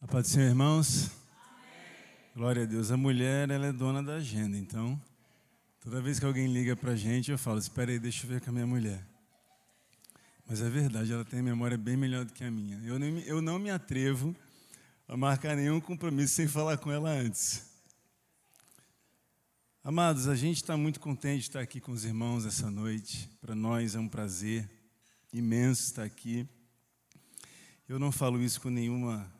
A paz do Senhor, irmãos. Glória a Deus. A mulher, ela é dona da agenda, então, toda vez que alguém liga para a gente, eu falo: espera aí, deixa eu ver com a minha mulher. Mas é verdade, ela tem memória bem melhor do que a minha. Eu, eu não me atrevo a marcar nenhum compromisso sem falar com ela antes. Amados, a gente está muito contente de estar aqui com os irmãos essa noite. Para nós é um prazer imenso estar aqui. Eu não falo isso com nenhuma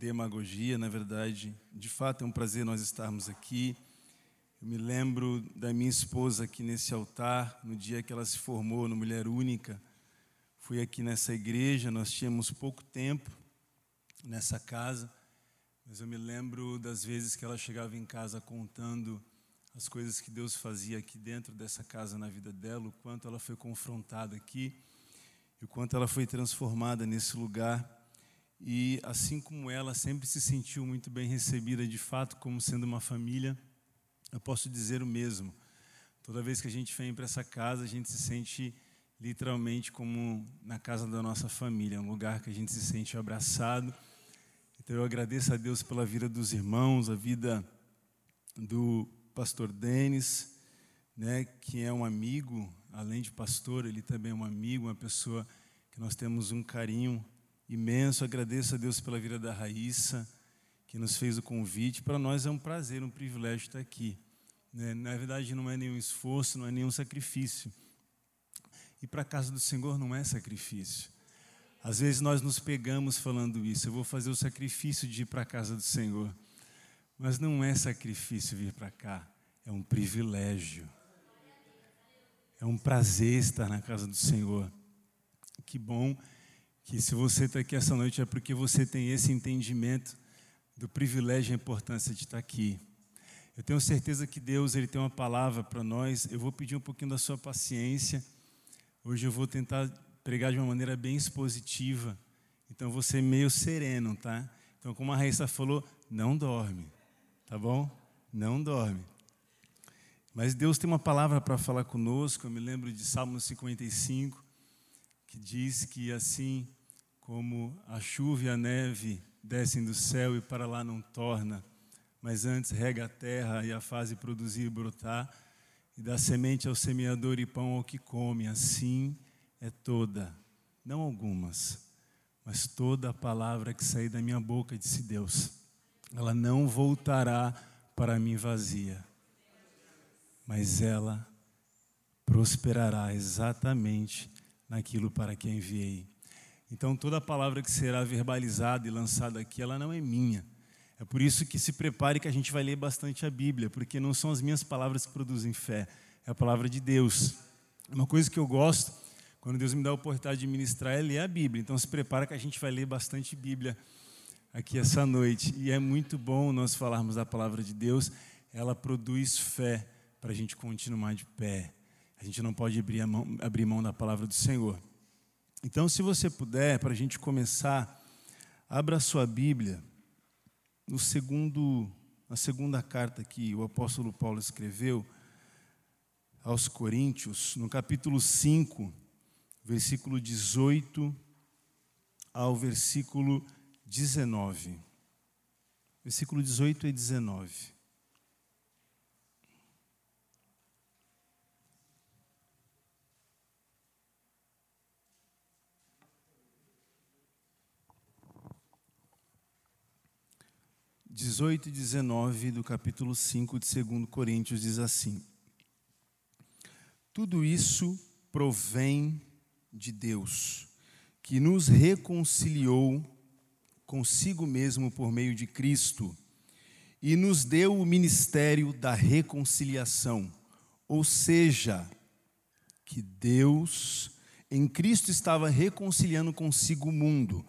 demagogia, na verdade. De fato, é um prazer nós estarmos aqui. Eu me lembro da minha esposa aqui nesse altar, no dia que ela se formou no Mulher Única. Fui aqui nessa igreja, nós tínhamos pouco tempo nessa casa, mas eu me lembro das vezes que ela chegava em casa contando as coisas que Deus fazia aqui dentro dessa casa na vida dela, o quanto ela foi confrontada aqui e o quanto ela foi transformada nesse lugar e assim como ela sempre se sentiu muito bem recebida, de fato, como sendo uma família, eu posso dizer o mesmo. Toda vez que a gente vem para essa casa, a gente se sente literalmente como na casa da nossa família, é um lugar que a gente se sente abraçado. Então eu agradeço a Deus pela vida dos irmãos, a vida do pastor Denis, né, que é um amigo, além de pastor, ele também é um amigo, uma pessoa que nós temos um carinho imenso. Agradeço a Deus pela vida da Raíssa, que nos fez o convite. Para nós é um prazer, um privilégio estar aqui. Né? Na verdade, não é nenhum esforço, não é nenhum sacrifício. E para a casa do Senhor não é sacrifício. Às vezes nós nos pegamos falando isso. Eu vou fazer o sacrifício de ir para a casa do Senhor. Mas não é sacrifício vir para cá, é um privilégio. É um prazer estar na casa do Senhor. Que bom que se você está aqui essa noite é porque você tem esse entendimento do privilégio e a importância de estar aqui. Eu tenho certeza que Deus ele tem uma palavra para nós. Eu vou pedir um pouquinho da sua paciência. Hoje eu vou tentar pregar de uma maneira bem expositiva. Então você meio sereno, tá? Então como a Raíssa falou, não dorme, tá bom? Não dorme. Mas Deus tem uma palavra para falar conosco. Eu me lembro de Salmo 55, que diz que assim como a chuva e a neve descem do céu e para lá não torna, mas antes rega a terra e a faz produzir e brotar, e dá semente ao semeador e pão ao que come, assim é toda, não algumas, mas toda a palavra que sair da minha boca, disse Deus, ela não voltará para mim vazia, mas ela prosperará exatamente naquilo para que enviei. Então, toda palavra que será verbalizada e lançada aqui, ela não é minha. É por isso que se prepare que a gente vai ler bastante a Bíblia, porque não são as minhas palavras que produzem fé, é a palavra de Deus. Uma coisa que eu gosto, quando Deus me dá a oportunidade de ministrar, é ler a Bíblia. Então, se prepara que a gente vai ler bastante Bíblia aqui essa noite. E é muito bom nós falarmos da palavra de Deus, ela produz fé para a gente continuar de pé. A gente não pode abrir mão, abrir mão da palavra do Senhor. Então, se você puder, para a gente começar, abra a sua Bíblia no segundo, na segunda carta que o apóstolo Paulo escreveu aos Coríntios, no capítulo 5, versículo 18 ao versículo 19. Versículo 18 e 19. 18 e 19 do capítulo 5 de 2 Coríntios diz assim: Tudo isso provém de Deus, que nos reconciliou consigo mesmo por meio de Cristo e nos deu o ministério da reconciliação, ou seja, que Deus em Cristo estava reconciliando consigo o mundo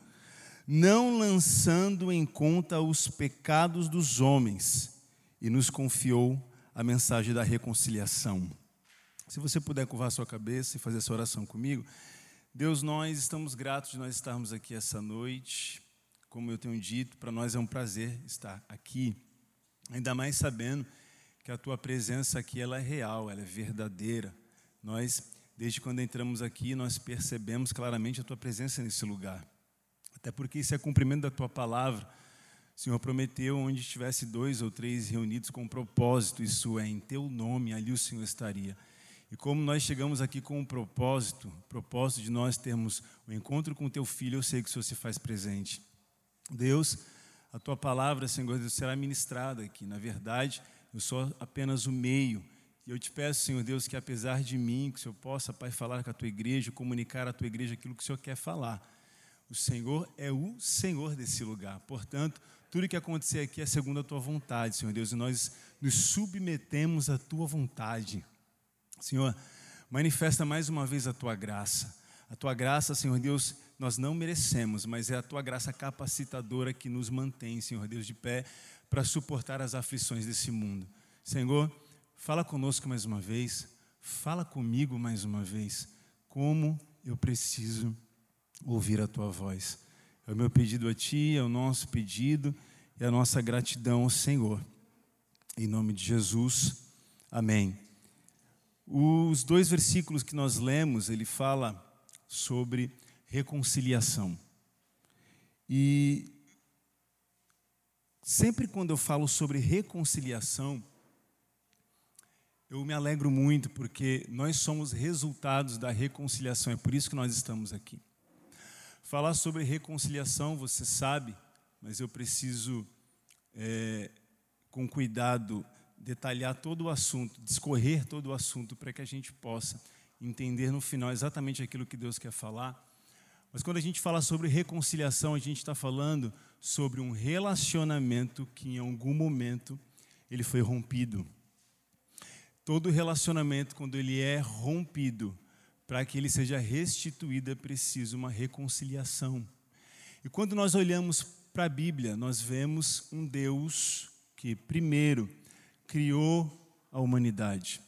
não lançando em conta os pecados dos homens, e nos confiou a mensagem da reconciliação. Se você puder curvar sua cabeça e fazer essa oração comigo, Deus, nós estamos gratos de nós estarmos aqui essa noite. Como eu tenho dito, para nós é um prazer estar aqui, ainda mais sabendo que a tua presença aqui ela é real, ela é verdadeira. Nós, desde quando entramos aqui, nós percebemos claramente a tua presença nesse lugar. Até porque isso é cumprimento da tua palavra. O Senhor prometeu onde estivesse dois ou três reunidos com propósito, isso é, em teu nome, ali o Senhor estaria. E como nós chegamos aqui com um propósito, propósito de nós termos o um encontro com teu filho, eu sei que o Senhor se faz presente. Deus, a tua palavra, Senhor Deus, será ministrada aqui. Na verdade, eu sou apenas o meio. E eu te peço, Senhor Deus, que apesar de mim, que o Senhor possa, Pai, falar com a tua igreja, comunicar à tua igreja aquilo que o Senhor quer falar. O Senhor é o Senhor desse lugar. Portanto, tudo que acontecer aqui é segundo a tua vontade, Senhor Deus, e nós nos submetemos à tua vontade. Senhor, manifesta mais uma vez a tua graça. A tua graça, Senhor Deus, nós não merecemos, mas é a tua graça capacitadora que nos mantém, Senhor Deus, de pé para suportar as aflições desse mundo. Senhor, fala conosco mais uma vez, fala comigo mais uma vez, como eu preciso ouvir a tua voz. É o meu pedido a ti, é o nosso pedido e a nossa gratidão ao Senhor. Em nome de Jesus, amém. Os dois versículos que nós lemos, ele fala sobre reconciliação. E sempre quando eu falo sobre reconciliação, eu me alegro muito porque nós somos resultados da reconciliação, é por isso que nós estamos aqui. Falar sobre reconciliação, você sabe, mas eu preciso, é, com cuidado, detalhar todo o assunto, discorrer todo o assunto, para que a gente possa entender no final exatamente aquilo que Deus quer falar. Mas quando a gente fala sobre reconciliação, a gente está falando sobre um relacionamento que em algum momento ele foi rompido. Todo relacionamento, quando ele é rompido, para que ele seja restituído, é preciso uma reconciliação. E quando nós olhamos para a Bíblia, nós vemos um Deus que, primeiro, criou a humanidade.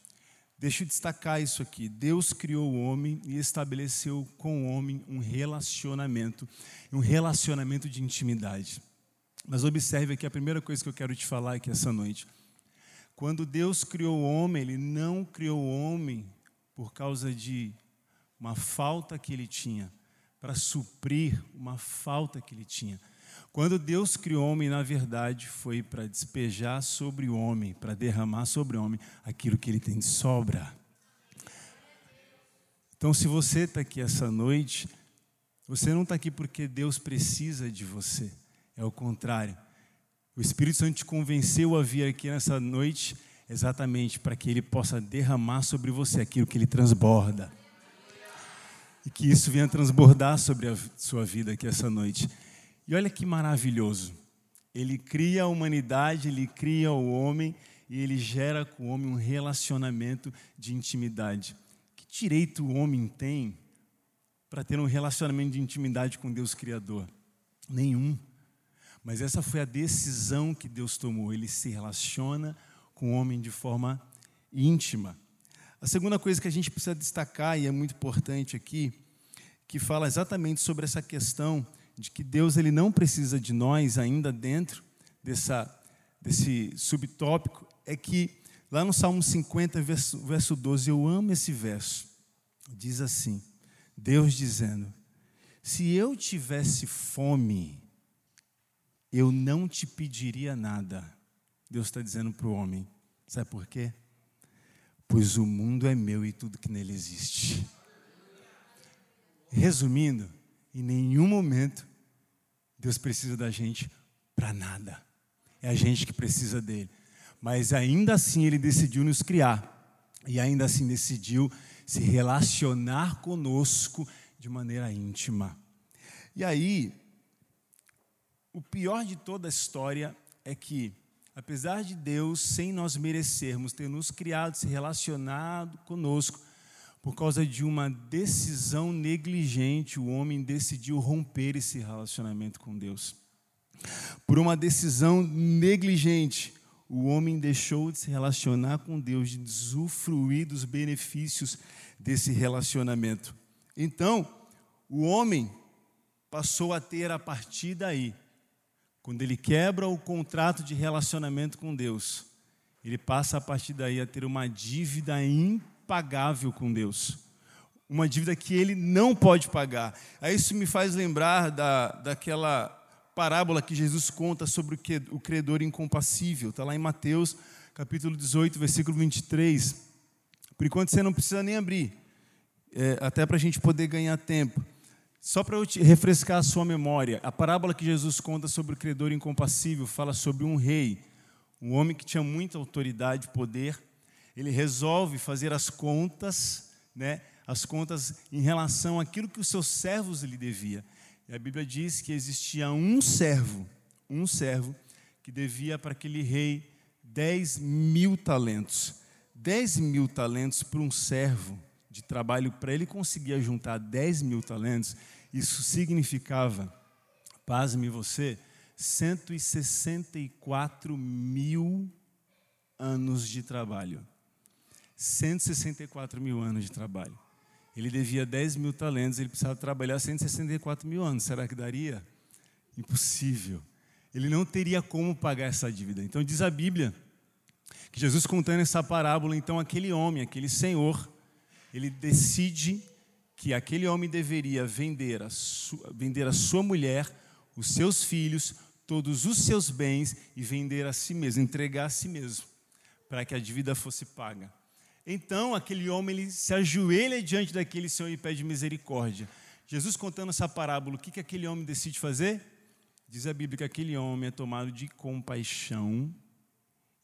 Deixa eu destacar isso aqui. Deus criou o homem e estabeleceu com o homem um relacionamento, um relacionamento de intimidade. Mas observe aqui a primeira coisa que eu quero te falar aqui essa noite. Quando Deus criou o homem, ele não criou o homem por causa de uma falta que ele tinha, para suprir uma falta que ele tinha. Quando Deus criou o homem, na verdade, foi para despejar sobre o homem, para derramar sobre o homem aquilo que ele tem de sobra. Então, se você está aqui essa noite, você não está aqui porque Deus precisa de você, é o contrário. O Espírito Santo te convenceu a vir aqui nessa noite exatamente para que ele possa derramar sobre você aquilo que ele transborda. E que isso venha transbordar sobre a sua vida aqui essa noite. E olha que maravilhoso. Ele cria a humanidade, ele cria o homem e ele gera com o homem um relacionamento de intimidade. Que direito o homem tem para ter um relacionamento de intimidade com Deus Criador? Nenhum. Mas essa foi a decisão que Deus tomou. Ele se relaciona com o homem de forma íntima. A segunda coisa que a gente precisa destacar, e é muito importante aqui, que fala exatamente sobre essa questão de que Deus ele não precisa de nós ainda dentro dessa, desse subtópico, é que lá no Salmo 50, verso, verso 12, eu amo esse verso. Diz assim: Deus dizendo: Se eu tivesse fome, eu não te pediria nada. Deus está dizendo para o homem. Sabe por quê? Pois o mundo é meu e tudo que nele existe. Resumindo, em nenhum momento Deus precisa da gente para nada. É a gente que precisa dele. Mas ainda assim ele decidiu nos criar. E ainda assim decidiu se relacionar conosco de maneira íntima. E aí, o pior de toda a história é que, apesar de Deus, sem nós merecermos, ter nos criado, se relacionado conosco, por causa de uma decisão negligente, o homem decidiu romper esse relacionamento com Deus. Por uma decisão negligente, o homem deixou de se relacionar com Deus, de usufruir dos benefícios desse relacionamento. Então, o homem passou a ter a partir daí, quando ele quebra o contrato de relacionamento com Deus, ele passa a partir daí a ter uma dívida impagável com Deus. Uma dívida que ele não pode pagar. Aí isso me faz lembrar da, daquela parábola que Jesus conta sobre o credor incompassível. Está lá em Mateus, capítulo 18, versículo 23. Por enquanto você não precisa nem abrir, é, até para a gente poder ganhar tempo. Só para eu refrescar a sua memória, a parábola que Jesus conta sobre o credor incompassível fala sobre um rei, um homem que tinha muita autoridade, poder. Ele resolve fazer as contas, né, as contas em relação àquilo que os seus servos lhe devia. E a Bíblia diz que existia um servo, um servo que devia para aquele rei 10 mil talentos. 10 mil talentos para um servo de trabalho, para ele conseguir juntar 10 mil talentos, isso significava, pasme você, 164 mil anos de trabalho. 164 mil anos de trabalho. Ele devia 10 mil talentos, ele precisava trabalhar 164 mil anos. Será que daria? Impossível. Ele não teria como pagar essa dívida. Então diz a Bíblia que Jesus contando essa parábola, então aquele homem, aquele senhor, ele decide que aquele homem deveria vender a sua, vender a sua mulher, os seus filhos, todos os seus bens e vender a si mesmo, entregar a si mesmo, para que a dívida fosse paga. Então aquele homem ele se ajoelha diante daquele senhor e pede misericórdia. Jesus contando essa parábola, o que, que aquele homem decide fazer? Diz a Bíblia que aquele homem é tomado de compaixão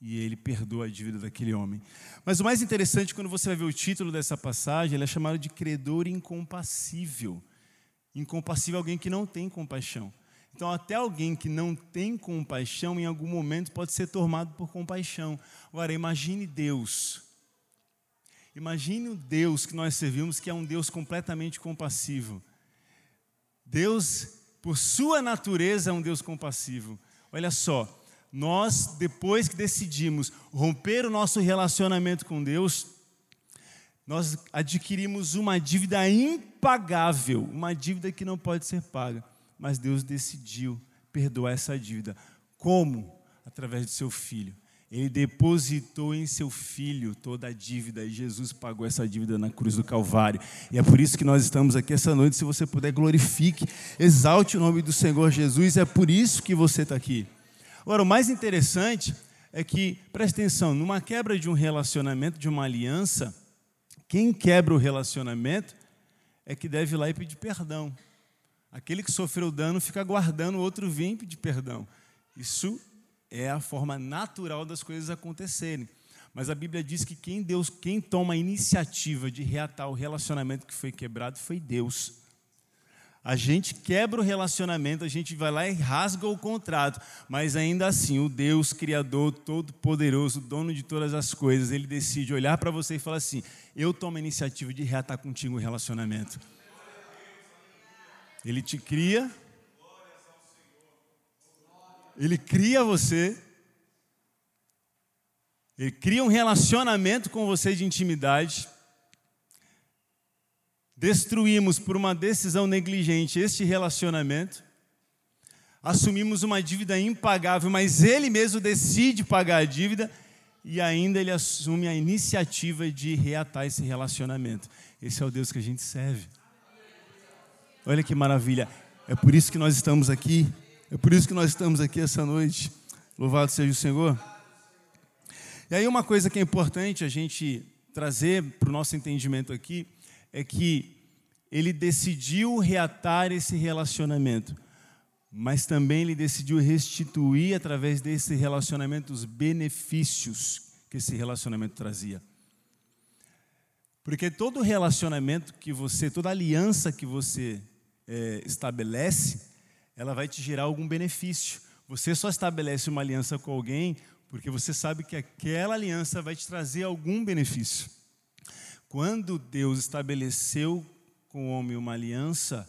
e ele perdoa a dívida daquele homem. Mas o mais interessante, quando você vai ver o título dessa passagem, ele é chamado de credor incompassível. Incompassível é alguém que não tem compaixão. Então, até alguém que não tem compaixão, em algum momento pode ser tomado por compaixão. Agora, imagine Deus Imagine o Deus que nós servimos, que é um Deus completamente compassivo. Deus, por sua natureza, é um Deus compassivo. Olha só, nós, depois que decidimos romper o nosso relacionamento com Deus, nós adquirimos uma dívida impagável, uma dívida que não pode ser paga. Mas Deus decidiu perdoar essa dívida. Como? Através de seu filho. Ele depositou em seu filho toda a dívida e Jesus pagou essa dívida na cruz do Calvário. E é por isso que nós estamos aqui essa noite. Se você puder, glorifique, exalte o nome do Senhor Jesus. É por isso que você está aqui. Agora, o mais interessante é que, preste atenção, numa quebra de um relacionamento, de uma aliança, quem quebra o relacionamento é que deve ir lá e pedir perdão. Aquele que sofreu dano fica aguardando o outro vir e pedir perdão. Isso é a forma natural das coisas acontecerem. Mas a Bíblia diz que quem Deus, quem toma a iniciativa de reatar o relacionamento que foi quebrado foi Deus. A gente quebra o relacionamento, a gente vai lá e rasga o contrato, mas ainda assim, o Deus Criador, Todo-Poderoso, dono de todas as coisas, ele decide olhar para você e falar assim: Eu tomo a iniciativa de reatar contigo o relacionamento. Ele te cria, ele cria você, ele cria um relacionamento com você de intimidade. Destruímos por uma decisão negligente este relacionamento. Assumimos uma dívida impagável, mas ele mesmo decide pagar a dívida e ainda ele assume a iniciativa de reatar esse relacionamento. Esse é o Deus que a gente serve. Olha que maravilha. É por isso que nós estamos aqui é por isso que nós estamos aqui essa noite. Louvado seja o Senhor. E aí, uma coisa que é importante a gente trazer para o nosso entendimento aqui é que ele decidiu reatar esse relacionamento, mas também ele decidiu restituir através desse relacionamento os benefícios que esse relacionamento trazia. Porque todo relacionamento que você, toda aliança que você é, estabelece, ela vai te gerar algum benefício. Você só estabelece uma aliança com alguém porque você sabe que aquela aliança vai te trazer algum benefício. Quando Deus estabeleceu com o homem uma aliança,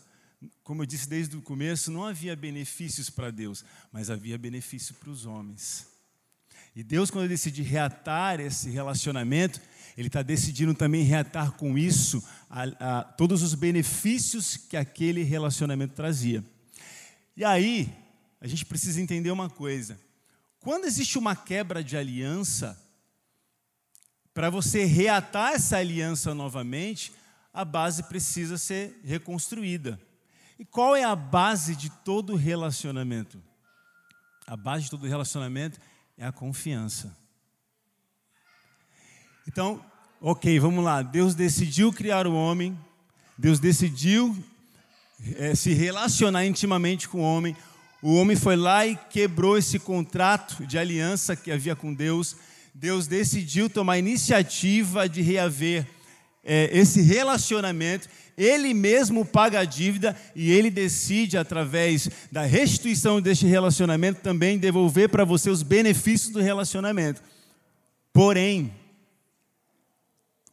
como eu disse desde o começo, não havia benefícios para Deus, mas havia benefício para os homens. E Deus, quando decide reatar esse relacionamento, Ele está decidindo também reatar com isso a, a, todos os benefícios que aquele relacionamento trazia. E aí, a gente precisa entender uma coisa: quando existe uma quebra de aliança, para você reatar essa aliança novamente, a base precisa ser reconstruída. E qual é a base de todo relacionamento? A base de todo relacionamento é a confiança. Então, ok, vamos lá. Deus decidiu criar o homem, Deus decidiu é, se relacionar intimamente com o homem. O homem foi lá e quebrou esse contrato de aliança que havia com Deus. Deus decidiu tomar iniciativa de reaver é, esse relacionamento. Ele mesmo paga a dívida e ele decide, através da restituição deste relacionamento, também devolver para você os benefícios do relacionamento. Porém,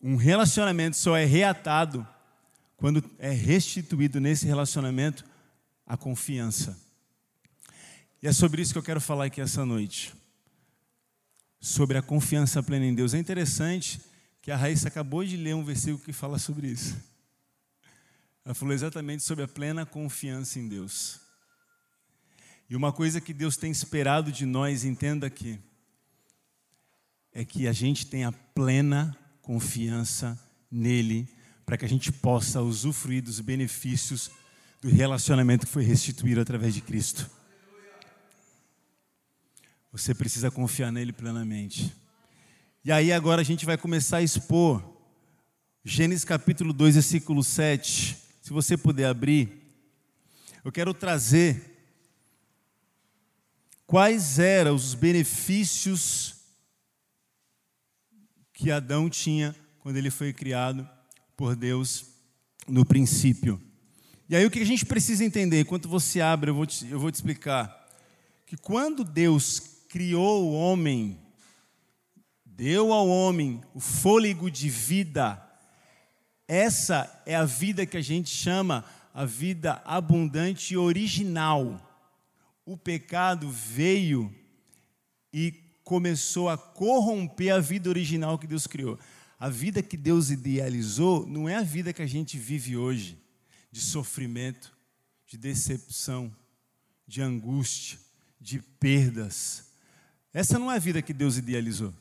um relacionamento só é reatado quando é restituído nesse relacionamento a confiança. E é sobre isso que eu quero falar aqui essa noite. Sobre a confiança plena em Deus. É interessante que a Raíssa acabou de ler um versículo que fala sobre isso. Ela falou exatamente sobre a plena confiança em Deus. E uma coisa que Deus tem esperado de nós, entenda aqui, é que a gente tenha plena confiança nele, para que a gente possa usufruir dos benefícios do relacionamento que foi restituído através de Cristo. Você precisa confiar nele plenamente. E aí agora a gente vai começar a expor Gênesis capítulo 2, versículo 7. Se você puder abrir, eu quero trazer quais eram os benefícios que Adão tinha quando ele foi criado por Deus no princípio. E aí o que a gente precisa entender, enquanto você abre, eu vou te, eu vou te explicar, que quando Deus criou o homem, deu ao homem o fôlego de vida, essa é a vida que a gente chama a vida abundante e original. O pecado veio e começou a corromper a vida original que Deus criou. A vida que Deus idealizou não é a vida que a gente vive hoje, de sofrimento, de decepção, de angústia, de perdas. Essa não é a vida que Deus idealizou.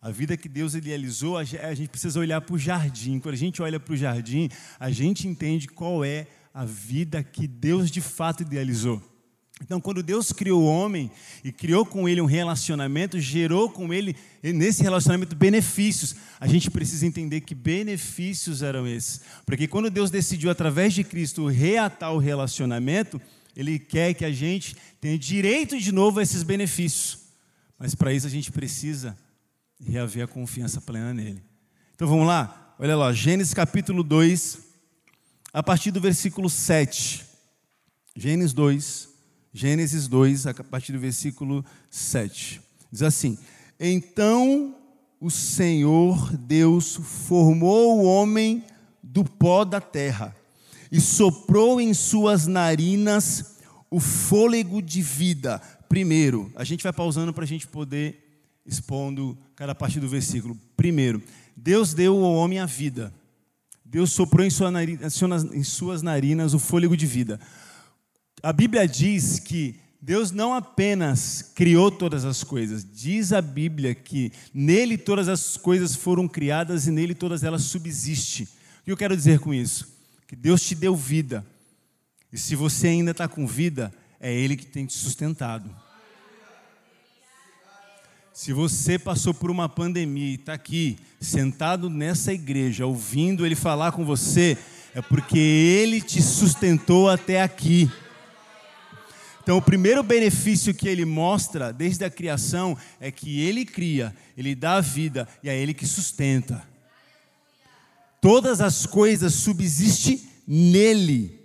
A vida que Deus idealizou, a gente precisa olhar para o jardim. Quando a gente olha para o jardim, a gente entende qual é a vida que Deus de fato idealizou. Então, quando Deus criou o homem e criou com ele um relacionamento, gerou com ele, nesse relacionamento, benefícios. A gente precisa entender que benefícios eram esses. Porque quando Deus decidiu, através de Cristo, reatar o relacionamento, Ele quer que a gente tenha direito de novo a esses benefícios. Mas para isso a gente precisa reaver a confiança plena nele. Então vamos lá? Olha lá, Gênesis capítulo 2, a partir do versículo 7. Gênesis 2, Gênesis 2, a partir do versículo 7. Diz assim: Então o Senhor Deus formou o homem do pó da terra e soprou em suas narinas o fôlego de vida. Primeiro, a gente vai pausando para a gente poder expondo cada parte do versículo. Primeiro, Deus deu ao homem a vida. Deus soprou em, sua narina, em suas narinas o fôlego de vida a Bíblia diz que Deus não apenas criou todas as coisas, diz a Bíblia que nele todas as coisas foram criadas e nele todas elas subsistem. O que eu quero dizer com isso? Que Deus te deu vida, e se você ainda está com vida, é Ele que tem te sustentado. Se você passou por uma pandemia e está aqui, sentado nessa igreja, ouvindo Ele falar com você, é porque Ele te sustentou até aqui. Então, o primeiro benefício que ele mostra desde a criação é que ele cria, ele dá a vida e é ele que sustenta. Todas as coisas subsistem nele.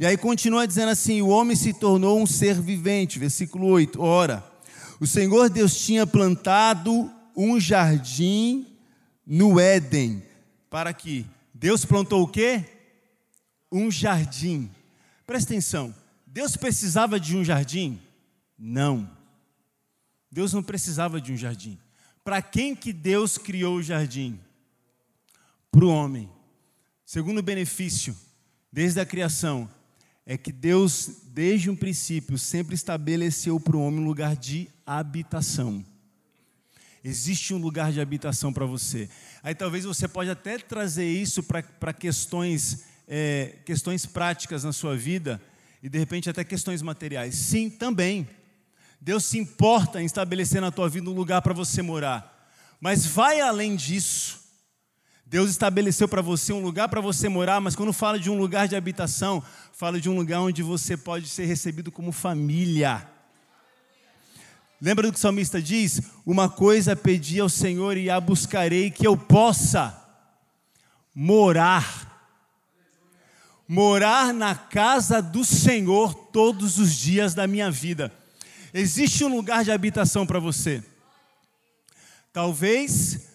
E aí continua dizendo assim: o homem se tornou um ser vivente. Versículo 8. Ora, o Senhor Deus tinha plantado um jardim no Éden. Para que Deus plantou o quê? Um jardim. Presta atenção. Deus precisava de um jardim? Não. Deus não precisava de um jardim. Para quem que Deus criou o jardim? Para o homem. Segundo benefício, desde a criação, é que Deus, desde um princípio, sempre estabeleceu para o homem um lugar de habitação. Existe um lugar de habitação para você. Aí talvez você pode até trazer isso para questões, é, questões práticas na sua vida, e de repente até questões materiais. Sim, também. Deus se importa em estabelecer na tua vida um lugar para você morar. Mas vai além disso. Deus estabeleceu para você um lugar para você morar, mas quando fala de um lugar de habitação, fala de um lugar onde você pode ser recebido como família. Lembra do que o salmista diz? Uma coisa pedi ao Senhor e a buscarei que eu possa morar. Morar na casa do Senhor todos os dias da minha vida. Existe um lugar de habitação para você. Talvez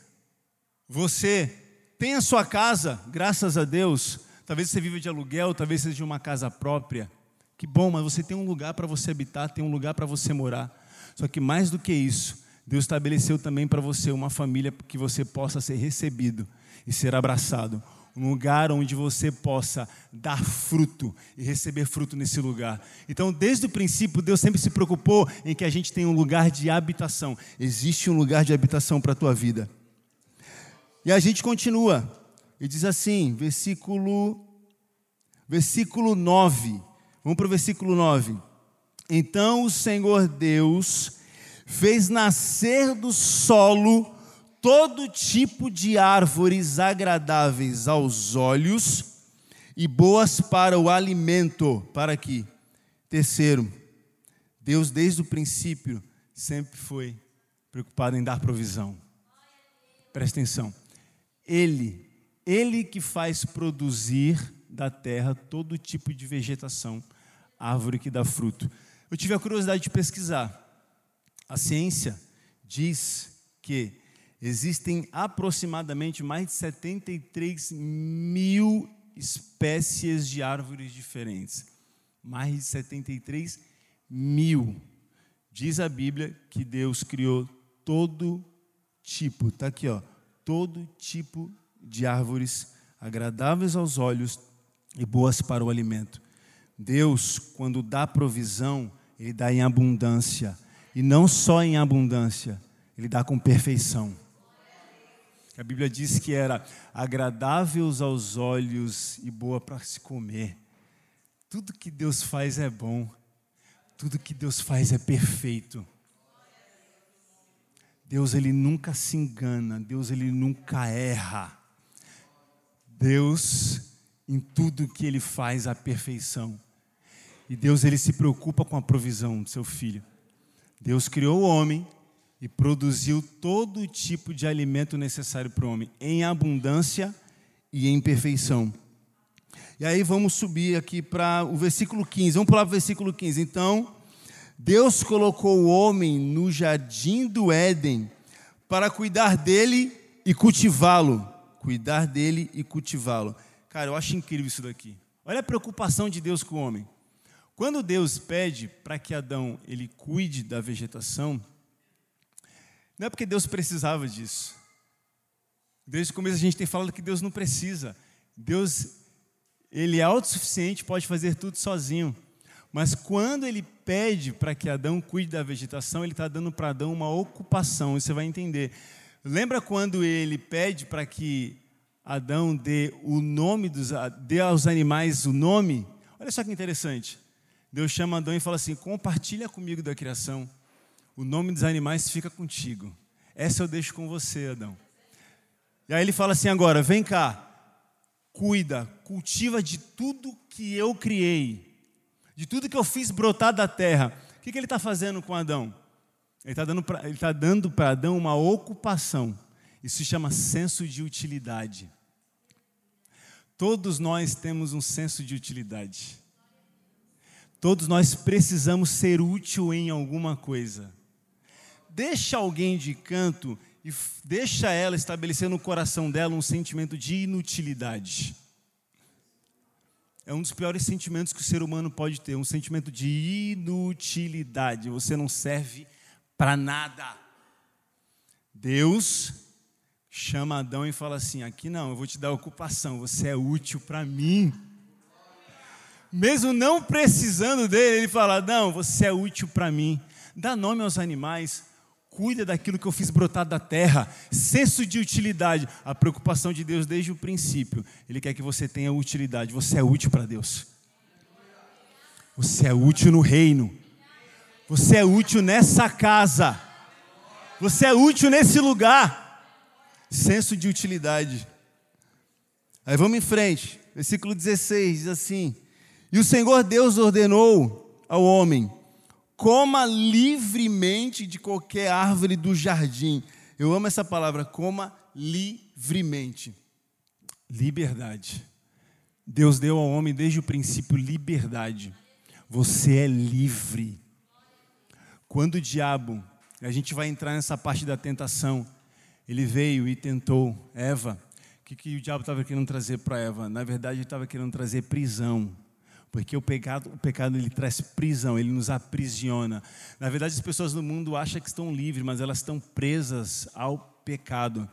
você tenha sua casa, graças a Deus. Talvez você viva de aluguel, talvez seja de uma casa própria. Que bom, mas você tem um lugar para você habitar, tem um lugar para você morar. Só que mais do que isso, Deus estabeleceu também para você uma família que você possa ser recebido e ser abraçado. Um lugar onde você possa dar fruto e receber fruto nesse lugar. Então, desde o princípio, Deus sempre se preocupou em que a gente tenha um lugar de habitação. Existe um lugar de habitação para a tua vida. E a gente continua. E diz assim, versículo versículo 9. Vamos para o versículo 9. Então o Senhor Deus fez nascer do solo todo tipo de árvores agradáveis aos olhos e boas para o alimento. Para aqui. Terceiro, Deus desde o princípio sempre foi preocupado em dar provisão. Presta atenção. Ele, ele que faz produzir da terra todo tipo de vegetação, árvore que dá fruto. Eu tive a curiosidade de pesquisar. A ciência diz que existem aproximadamente mais de 73 mil espécies de árvores diferentes. Mais de 73 mil. Diz a Bíblia que Deus criou todo tipo, está aqui, ó, todo tipo de árvores agradáveis aos olhos e boas para o alimento. Deus, quando dá provisão, Ele dá em abundância. E não só em abundância, Ele dá com perfeição. A Bíblia diz que era agradáveis aos olhos e boa para se comer. Tudo que Deus faz é bom. Tudo que Deus faz é perfeito. Deus ele nunca se engana, Deus ele nunca erra. Deus em tudo que ele faz a perfeição. E Deus ele se preocupa com a provisão do seu filho. Deus criou o homem e produziu todo tipo de alimento necessário para o homem, em abundância e em perfeição. E aí vamos subir aqui para o versículo 15. Vamos para o versículo 15. Então, Deus colocou o homem no jardim do Éden para cuidar dele e cultivá-lo. Cuidar dele e cultivá-lo. Cara, eu acho incrível isso daqui. Olha a preocupação de Deus com o homem. Quando Deus pede para que Adão ele cuide da vegetação, não é porque Deus precisava disso. Desde o começo a gente tem falado que Deus não precisa. Deus, ele é autossuficiente, pode fazer tudo sozinho. Mas quando ele pede para que Adão cuide da vegetação, ele está dando para Adão uma ocupação, você vai entender. Lembra quando ele pede para que Adão dê o nome dos, dê aos animais o nome? Olha só que interessante. Deus chama Adão e fala assim: compartilha comigo da criação. O nome dos animais fica contigo. Essa eu deixo com você, Adão. E aí ele fala assim agora: vem cá, cuida, cultiva de tudo que eu criei, de tudo que eu fiz brotar da terra. O que, que ele está fazendo com Adão? Ele está dando para tá Adão uma ocupação. Isso se chama senso de utilidade. Todos nós temos um senso de utilidade. Todos nós precisamos ser útil em alguma coisa. Deixa alguém de canto e deixa ela estabelecer no coração dela um sentimento de inutilidade. É um dos piores sentimentos que o ser humano pode ter, um sentimento de inutilidade. Você não serve para nada. Deus chama Adão e fala assim: aqui não, eu vou te dar ocupação, você é útil para mim mesmo não precisando dele, ele fala: Não, você é útil para mim. Dá nome aos animais, cuida daquilo que eu fiz brotar da terra. Senso de utilidade. A preocupação de Deus desde o princípio. Ele quer que você tenha utilidade. Você é útil para Deus. Você é útil no reino. Você é útil nessa casa. Você é útil nesse lugar. Senso de utilidade. Aí vamos em frente. Versículo 16 diz assim: E o Senhor Deus ordenou ao homem: coma livremente de qualquer árvore do jardim. Eu amo essa palavra, coma livremente. Liberdade. Deus deu ao homem desde o princípio liberdade. Você é livre. Quando o diabo, a gente vai entrar nessa parte da tentação, ele veio e tentou Eva. O que, que o diabo estava querendo trazer para Eva? Na verdade, ele estava querendo trazer prisão. Porque o pecado, o pecado ele traz prisão, ele nos aprisiona. Na verdade, as pessoas no mundo acham que estão livres, mas elas estão presas ao pecado.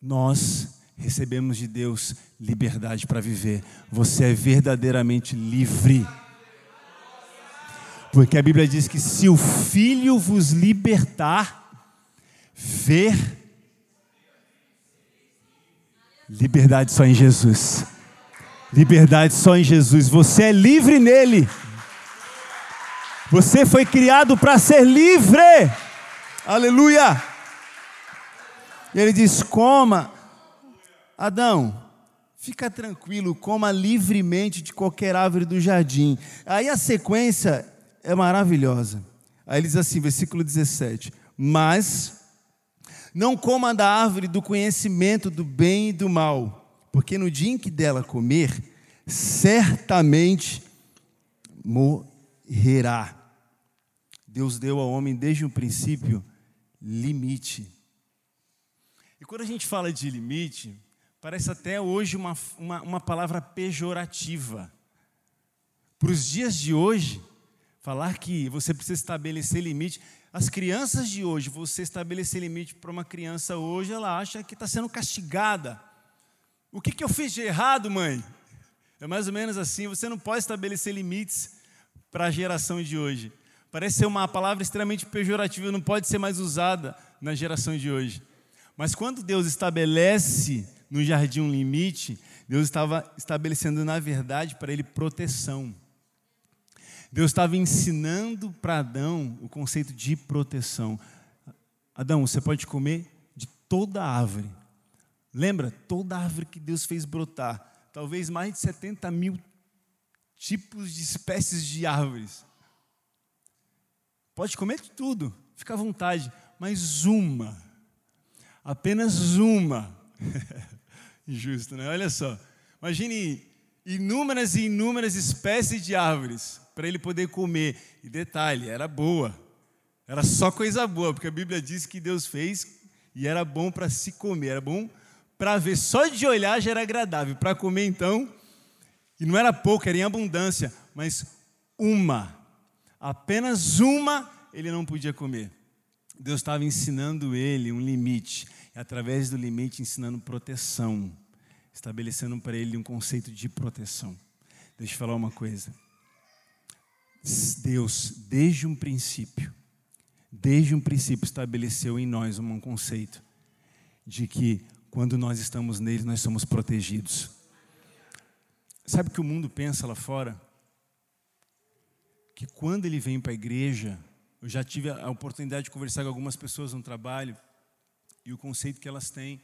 Nós recebemos de Deus liberdade para viver. Você é verdadeiramente livre. Porque a Bíblia diz que se o Filho vos libertar, ver liberdade só em Jesus. Liberdade só em Jesus. Você é livre nele. Você foi criado para ser livre. Aleluia. E ele diz: coma, Adão, fica tranquilo, coma livremente de qualquer árvore do jardim. Aí a sequência é maravilhosa. Aí ele diz assim, versículo 17: Mas não coma da árvore do conhecimento do bem e do mal, porque no dia em que dela comer, certamente morrerá. Deus deu ao homem desde o princípio limite. E quando a gente fala de limite, parece até hoje uma, uma, uma palavra pejorativa. Para os dias de hoje, Falar que você precisa estabelecer limite. As crianças de hoje, você estabelecer limite para uma criança hoje, ela acha que está sendo castigada. O que, que eu fiz de errado, mãe? É mais ou menos assim. Você não pode estabelecer limites para a geração de hoje. Parece ser uma palavra extremamente pejorativa, não pode ser mais usada na geração de hoje. Mas quando Deus estabelece no jardim um limite, Deus estava estabelecendo, na verdade, para ele proteção. Deus estava ensinando para Adão o conceito de proteção. Adão, você pode comer de toda árvore. Lembra? Toda árvore que Deus fez brotar. Talvez mais de 70 mil tipos de espécies de árvores. Pode comer de tudo, fica à vontade, mas uma, apenas uma. Injusto, né? Olha só. Imagine inúmeras e inúmeras espécies de árvores para ele poder comer. E detalhe, era boa. Era só coisa boa, porque a Bíblia diz que Deus fez e era bom para se comer, era bom para ver. Só de olhar já era agradável. Para comer, então, e não era pouco, era em abundância, mas uma, apenas uma ele não podia comer. Deus estava ensinando ele um limite, e através do limite ensinando proteção estabelecendo para ele um conceito de proteção. Deixa eu falar uma coisa. Deus, desde um princípio, desde um princípio, estabeleceu em nós um conceito de que quando nós estamos nele, nós somos protegidos. Sabe o que o mundo pensa lá fora? Que quando ele vem para a igreja, eu já tive a oportunidade de conversar com algumas pessoas no trabalho, e o conceito que elas têm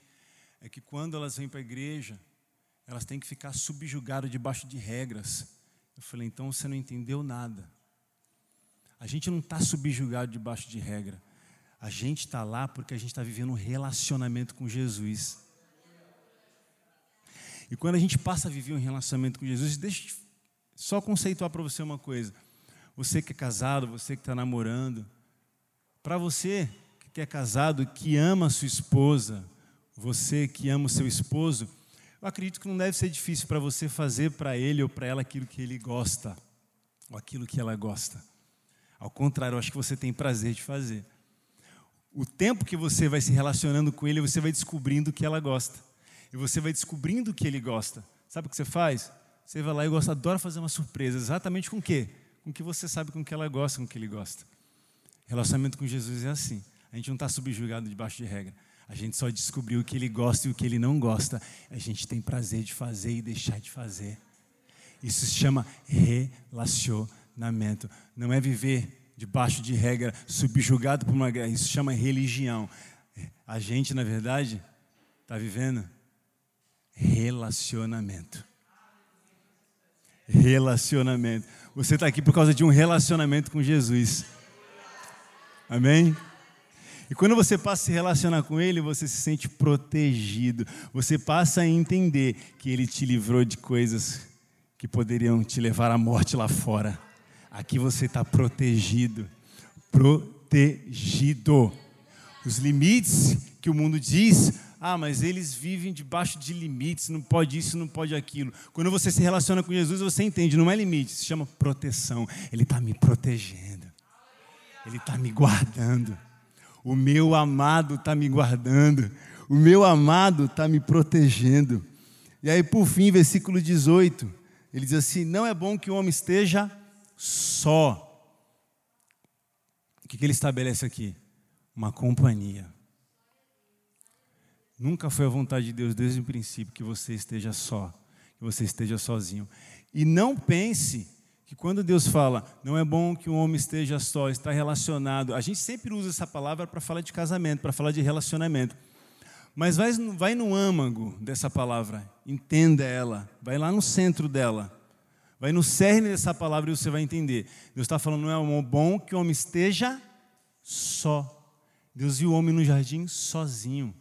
é que quando elas vêm para a igreja, elas têm que ficar subjugadas debaixo de regras. Eu falei, então você não entendeu nada. A gente não está subjugado debaixo de regra. A gente está lá porque a gente está vivendo um relacionamento com Jesus. E quando a gente passa a viver um relacionamento com Jesus, deixa eu só conceituar para você uma coisa. Você que é casado, você que está namorando, para você que é casado, que ama a sua esposa, você que ama o seu esposo, eu acredito que não deve ser difícil para você fazer para ele ou para ela aquilo que ele gosta, ou aquilo que ela gosta. Ao contrário, eu acho que você tem prazer de fazer. O tempo que você vai se relacionando com ele, você vai descobrindo o que ela gosta. E você vai descobrindo o que ele gosta. Sabe o que você faz? Você vai lá e gosta, adora fazer uma surpresa. Exatamente com o quê? Com o que você sabe com que ela gosta, com o que ele gosta. Relacionamento com Jesus é assim. A gente não está subjugado debaixo de regra. A gente só descobriu o que ele gosta e o que ele não gosta. A gente tem prazer de fazer e deixar de fazer. Isso se chama relacionamento. Não é viver debaixo de regra, subjugado por uma guerra. Isso chama religião. A gente, na verdade, está vivendo relacionamento. Relacionamento. Você está aqui por causa de um relacionamento com Jesus. Amém? E quando você passa a se relacionar com Ele, você se sente protegido. Você passa a entender que Ele te livrou de coisas que poderiam te levar à morte lá fora. Aqui você está protegido. Protegido. Os limites que o mundo diz, ah, mas eles vivem debaixo de limites, não pode isso, não pode aquilo. Quando você se relaciona com Jesus, você entende, não é limite, se chama proteção. Ele está me protegendo, Ele está me guardando. O meu amado está me guardando, o meu amado está me protegendo. E aí, por fim, versículo 18, ele diz assim: Não é bom que o homem esteja só. O que, ele estabelece aqui? Uma companhia. Nunca foi a vontade de Deus desde o princípio que você esteja só, que você esteja sozinho. E não pense que quando Deus fala, não é bom que o homem esteja só, está relacionado. A gente sempre usa essa palavra para falar de casamento, para falar de relacionamento. Mas vai, vai no âmago dessa palavra, entenda ela, vai lá no centro dela, vai no cerne dessa palavra e você vai entender. Deus está falando, não é bom que o homem esteja só. Deus viu o homem no jardim sozinho.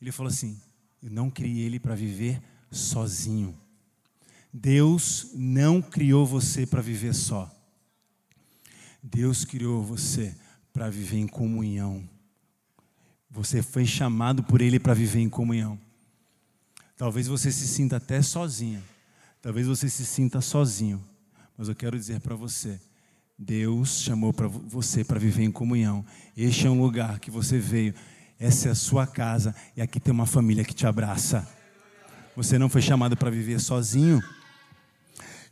Ele falou assim: Eu não criei ele para viver sozinho. Deus não criou você para viver só. Deus criou você para viver em comunhão. Você foi chamado por Ele para viver em comunhão. Talvez você se sinta até sozinha. Talvez você se sinta sozinho. Mas eu quero dizer para você: Deus chamou para você para viver em comunhão. Este é um lugar que você veio essa é a sua casa e aqui tem uma família que te abraça. Você não foi chamado para viver sozinho.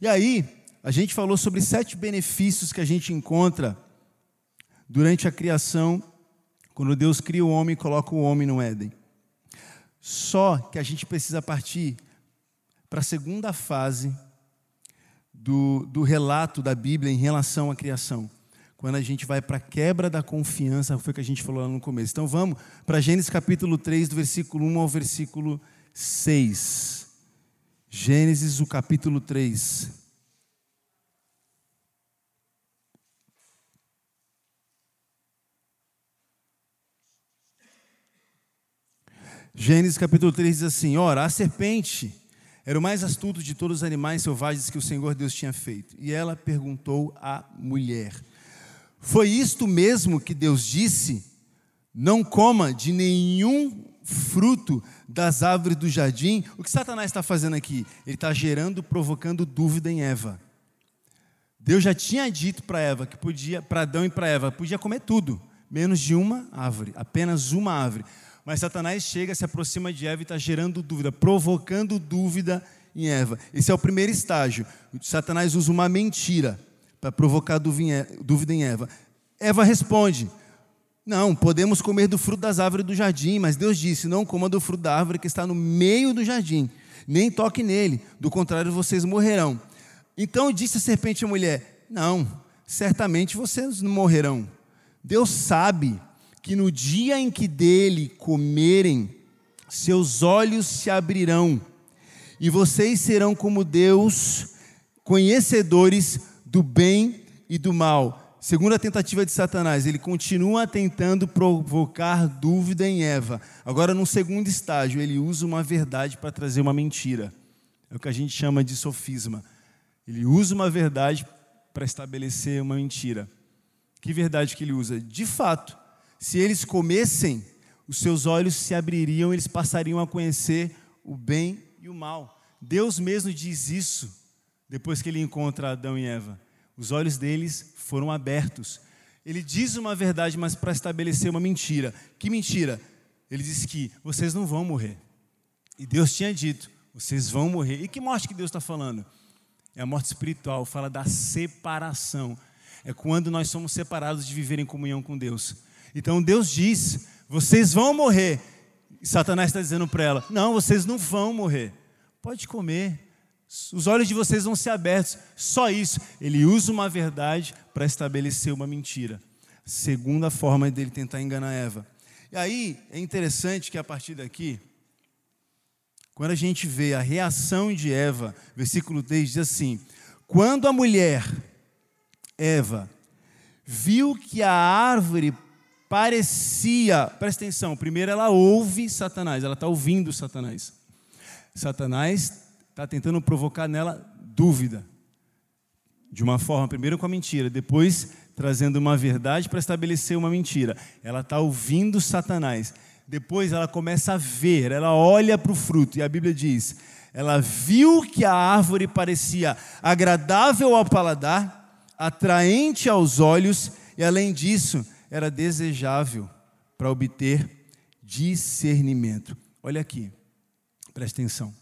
E aí, a gente falou sobre sete benefícios que a gente encontra durante a criação, quando Deus cria o homem e coloca o homem no Éden. Só que a gente precisa partir para a segunda fase do, do relato da Bíblia em relação à criação quando a gente vai para a quebra da confiança, foi o que a gente falou lá no começo. Então vamos para Gênesis capítulo 3, do versículo 1 ao versículo 6. Gênesis, o capítulo 3. Gênesis capítulo 3 diz assim: Ora, a serpente era o mais astuto de todos os animais selvagens que o Senhor Deus tinha feito. E ela perguntou à mulher: foi isto mesmo que Deus disse: não coma de nenhum fruto das árvores do jardim. O que Satanás está fazendo aqui? Ele está gerando, provocando dúvida em Eva. Deus já tinha dito para Eva que podia, para Adão e para Eva, podia comer tudo, menos de uma árvore, apenas uma árvore. Mas Satanás chega, se aproxima de Eva e está gerando dúvida, provocando dúvida em Eva. Esse é o primeiro estágio. Satanás usa uma mentira para provocar dúvida em Eva. Eva responde: Não, podemos comer do fruto das árvores do jardim, mas Deus disse: Não coma do fruto da árvore que está no meio do jardim, nem toque nele, do contrário vocês morrerão. Então disse a serpente à mulher: Não, certamente vocês não morrerão. Deus sabe que no dia em que dele comerem, seus olhos se abrirão, e vocês serão como Deus, conhecedores do bem e do mal. Segunda tentativa de Satanás, ele continua tentando provocar dúvida em Eva. Agora, num segundo estágio, ele usa uma verdade para trazer uma mentira. É o que a gente chama de sofisma. Ele usa uma verdade para estabelecer uma mentira. Que verdade que ele usa? De fato, se eles comessem, os seus olhos se abririam, eles passariam a conhecer o bem e o mal. Deus mesmo diz isso depois que ele encontra Adão e Eva. Os olhos deles foram abertos. Ele diz uma verdade, mas para estabelecer uma mentira. Que mentira? Ele diz que vocês não vão morrer. E Deus tinha dito: vocês vão morrer. E que morte que Deus está falando? É a morte espiritual, fala da separação. É quando nós somos separados de viver em comunhão com Deus. Então Deus diz: vocês vão morrer. E Satanás está dizendo para ela: não, vocês não vão morrer. Pode comer, Os olhos de vocês vão ser abertos. Só isso. Ele usa uma verdade para estabelecer uma mentira. Segunda forma dele tentar enganar Eva. E aí é interessante que a partir daqui, quando a gente vê a reação de Eva, versículo 3 diz assim: Quando a mulher, Eva, viu que a árvore parecia, presta atenção, primeiro ela ouve Satanás, ela está ouvindo Satanás. Satanás está tentando provocar nela dúvida. De uma forma, primeiro com a mentira, depois trazendo uma verdade para estabelecer uma mentira. Ela está ouvindo Satanás. Depois ela começa a ver, ela olha para o fruto, e a Bíblia diz: ela viu que a árvore parecia agradável ao paladar, atraente aos olhos, e além disso, era desejável para obter discernimento. Olha aqui, presta atenção.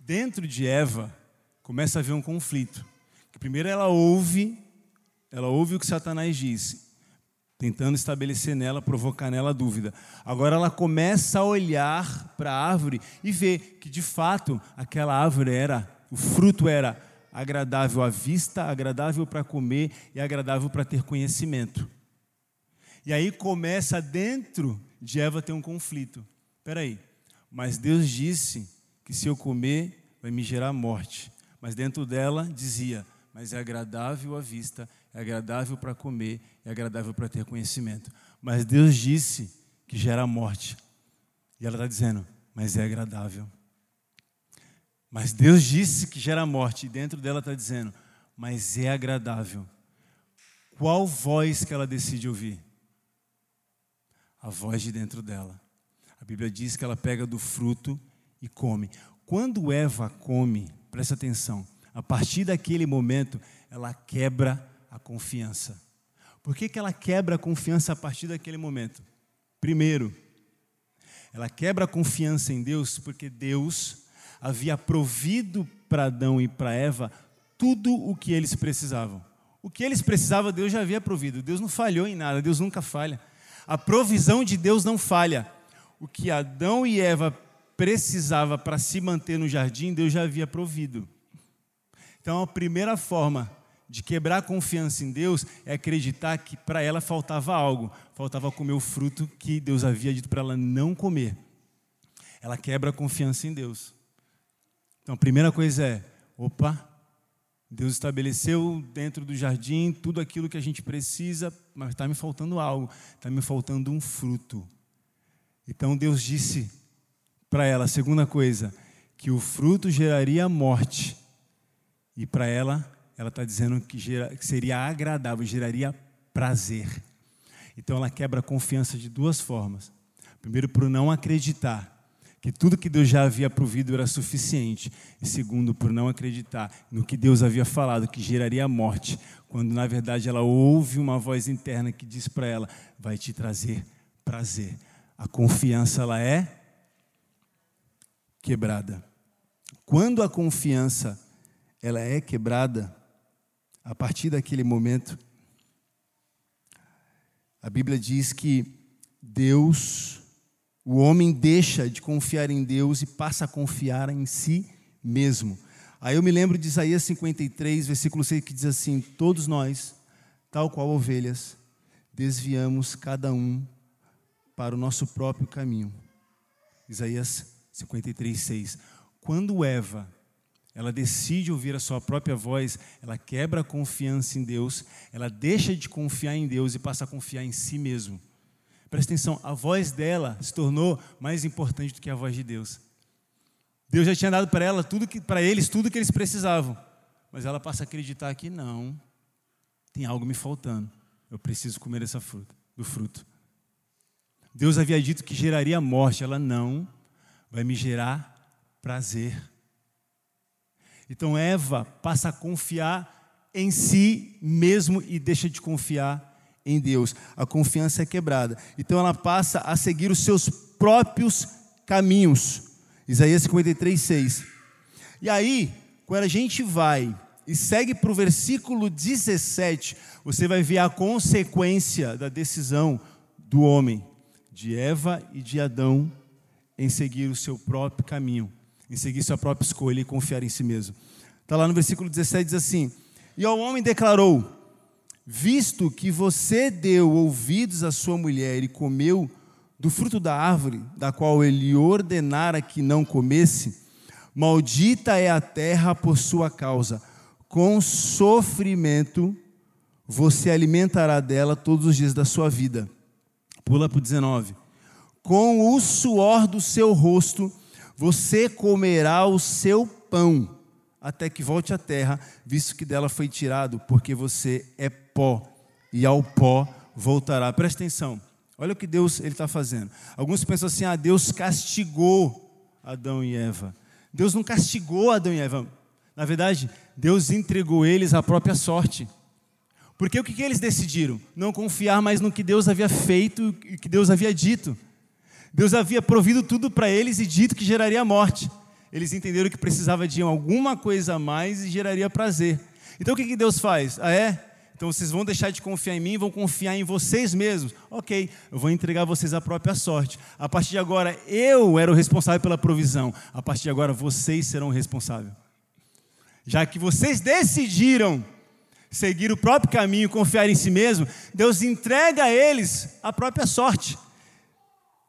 Dentro de Eva, começa a haver um conflito. Primeiro ela ouve, ela ouve o que Satanás diz, tentando estabelecer nela, provocar nela dúvida. Agora ela começa a olhar para a árvore e ver que de fato aquela árvore era, o fruto era agradável à vista, agradável para comer e agradável para ter conhecimento. E aí começa dentro de Eva ter um conflito. Espera aí, mas Deus disse que se eu comer vai me gerar morte. Mas dentro dela dizia, mas é agradável à vista, é agradável para comer, é agradável para ter conhecimento. Mas Deus disse que gera morte. E ela está dizendo, mas é agradável. Mas Deus disse que gera morte, e dentro dela está dizendo, mas é agradável. Qual voz que ela decide ouvir? A voz de dentro dela. A Bíblia diz que ela pega do fruto e come. Quando Eva come, presta atenção, a partir daquele momento, ela quebra a confiança. Por que, que ela quebra a confiança a partir daquele momento? Primeiro, ela quebra a confiança em Deus porque Deus havia provido para Adão e para Eva tudo o que eles precisavam. O que eles precisavam, Deus já havia provido. Deus não falhou em nada, Deus nunca falha. A provisão de Deus não falha. O que Adão e Eva precisava para se manter no jardim, Deus já havia provido. Então, a primeira forma de quebrar a confiança em Deus é acreditar que para ela faltava algo, faltava comer o fruto que Deus havia dito para ela não comer. Ela quebra a confiança em Deus. Então, a primeira coisa é: opa, Deus estabeleceu dentro do jardim tudo aquilo que a gente precisa, mas está me faltando algo, está me faltando um fruto. Então Deus disse para ela, a segunda coisa, que o fruto geraria morte. E para ela, ela está dizendo que, gera, que seria agradável, geraria prazer. Então ela quebra a confiança de duas formas. Primeiro, por não acreditar que tudo que Deus já havia provido era suficiente, e segundo, por não acreditar no que Deus havia falado, que geraria a morte, quando na verdade ela ouve uma voz interna que diz para ela: vai te trazer prazer. A confiança ela é quebrada. Quando a confiança ela é quebrada, a partir daquele momento, a Bíblia diz que Deus o homem deixa de confiar em Deus e passa a confiar em si mesmo. Aí eu me lembro de Isaías 53, versículo 6, que diz assim: Todos nós, tal qual ovelhas, desviamos cada um para o nosso próprio caminho. Isaías 53, 6. Quando Eva ela decide ouvir a sua própria voz, ela quebra a confiança em Deus, ela deixa de confiar em Deus e passa a confiar em si mesmo. Presta atenção, a voz dela se tornou mais importante do que a voz de Deus. Deus já tinha dado para ela tudo que para eles tudo que eles precisavam, mas ela passa a acreditar que não, tem algo me faltando. Eu preciso comer essa fruta, do fruto. Deus havia dito que geraria morte, ela não vai me gerar prazer. Então Eva passa a confiar em si mesmo e deixa de confiar em Deus. A confiança é quebrada. Então ela passa a seguir os seus próprios caminhos. Isaías 53, 6. E aí, quando a gente vai e segue para o versículo 17, você vai ver a consequência da decisão do homem, de Eva e de Adão, em seguir o seu próprio caminho. em seguir sua própria escolha e confiar em si mesmo. Está lá no versículo 17, diz assim: E ao homem declarou: Visto que você deu ouvidos à sua mulher e comeu do fruto da árvore, da qual ele ordenara que não comesse, maldita é a terra por sua causa. Com sofrimento você alimentará dela todos os dias da sua vida. Pula para o 19. Com o suor do seu rosto você comerá o seu pão até que volte à terra, visto que dela foi tirado, porque você é pó, e ao pó voltará. Presta atenção, olha o que Deus está fazendo. Alguns pensam assim: ah, Deus castigou Adão e Eva. Deus não castigou Adão e Eva. Na verdade, Deus entregou eles à própria sorte. Porque o que, que eles decidiram? Não confiar mais no que Deus havia feito e que Deus havia dito. Deus havia provido tudo para eles e dito que geraria morte eles entenderam que precisava de alguma coisa a mais e geraria prazer. Então o que, que Deus faz? Ah, é? Então vocês vão deixar de confiar em mim, vão confiar em vocês mesmos. Ok, eu vou entregar vocês a própria sorte. A partir de agora, eu era o responsável pela provisão. A partir de agora, vocês serão o responsável. Já que vocês decidiram seguir o próprio caminho, confiar em si mesmo, Deus entrega a eles a própria sorte.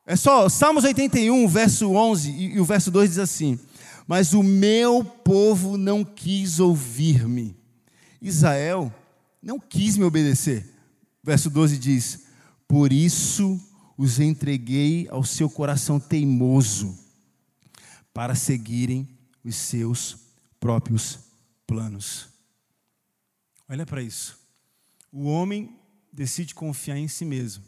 É só, Salmos 81, verso 11 e, e o verso 2 diz assim: Mas o meu povo não quis ouvir-me. Israel não quis me obedecer. Verso 12 diz: Por isso os entreguei ao seu coração teimoso, para seguirem os seus próprios planos. Olha para isso. O homem decide confiar em si mesmo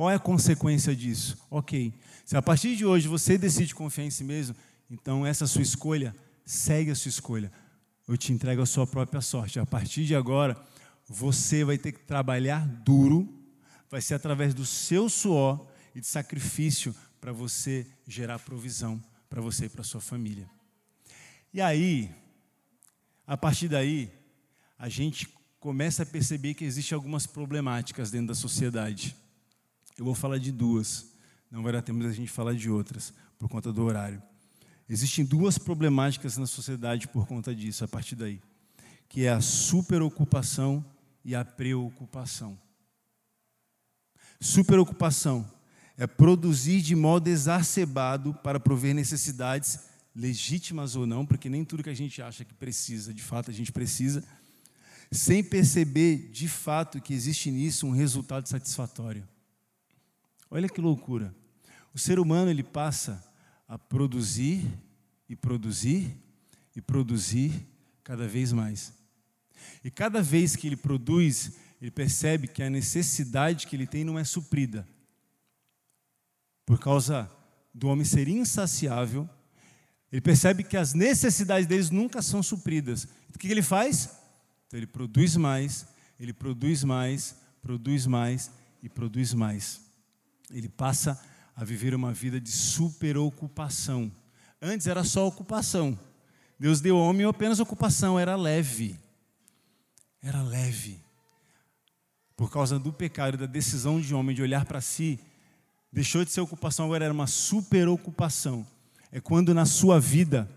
qual é a consequência disso? Ok, se a partir de hoje você decide confiar em si mesmo, então essa sua escolha, segue a sua escolha. Eu te entrego a sua própria sorte. A partir de agora, você vai ter que trabalhar duro, vai ser através do seu suor e de sacrifício para você gerar provisão para você e para sua família. E aí, a partir daí, a gente começa a perceber que existem algumas problemáticas dentro da sociedade. Eu vou falar de duas. Não vai dar tempo a gente falar de outras, por conta do horário. Existem duas problemáticas na sociedade por conta disso, a partir daí, que é a superocupação e a preocupação. Superocupação é produzir de modo exacerbado para prover necessidades legítimas ou não, porque nem tudo que a gente acha que precisa, de fato a gente precisa, sem perceber de fato que existe nisso um resultado satisfatório. Olha que loucura. O ser humano ele passa a produzir e produzir e produzir cada vez mais. E cada vez que ele produz, ele percebe que a necessidade que ele tem não é suprida. Por causa do homem ser insaciável, ele percebe que as necessidades deles nunca são supridas. O que ele faz? Então ele produz mais, ele produz mais, produz mais e produz mais ele passa a viver uma vida de superocupação. Antes era só ocupação. Deus deu ao homem apenas ocupação, era leve. Era leve. Por causa do pecado e da decisão de homem de olhar para si, deixou de ser ocupação, agora era uma superocupação. É quando na sua vida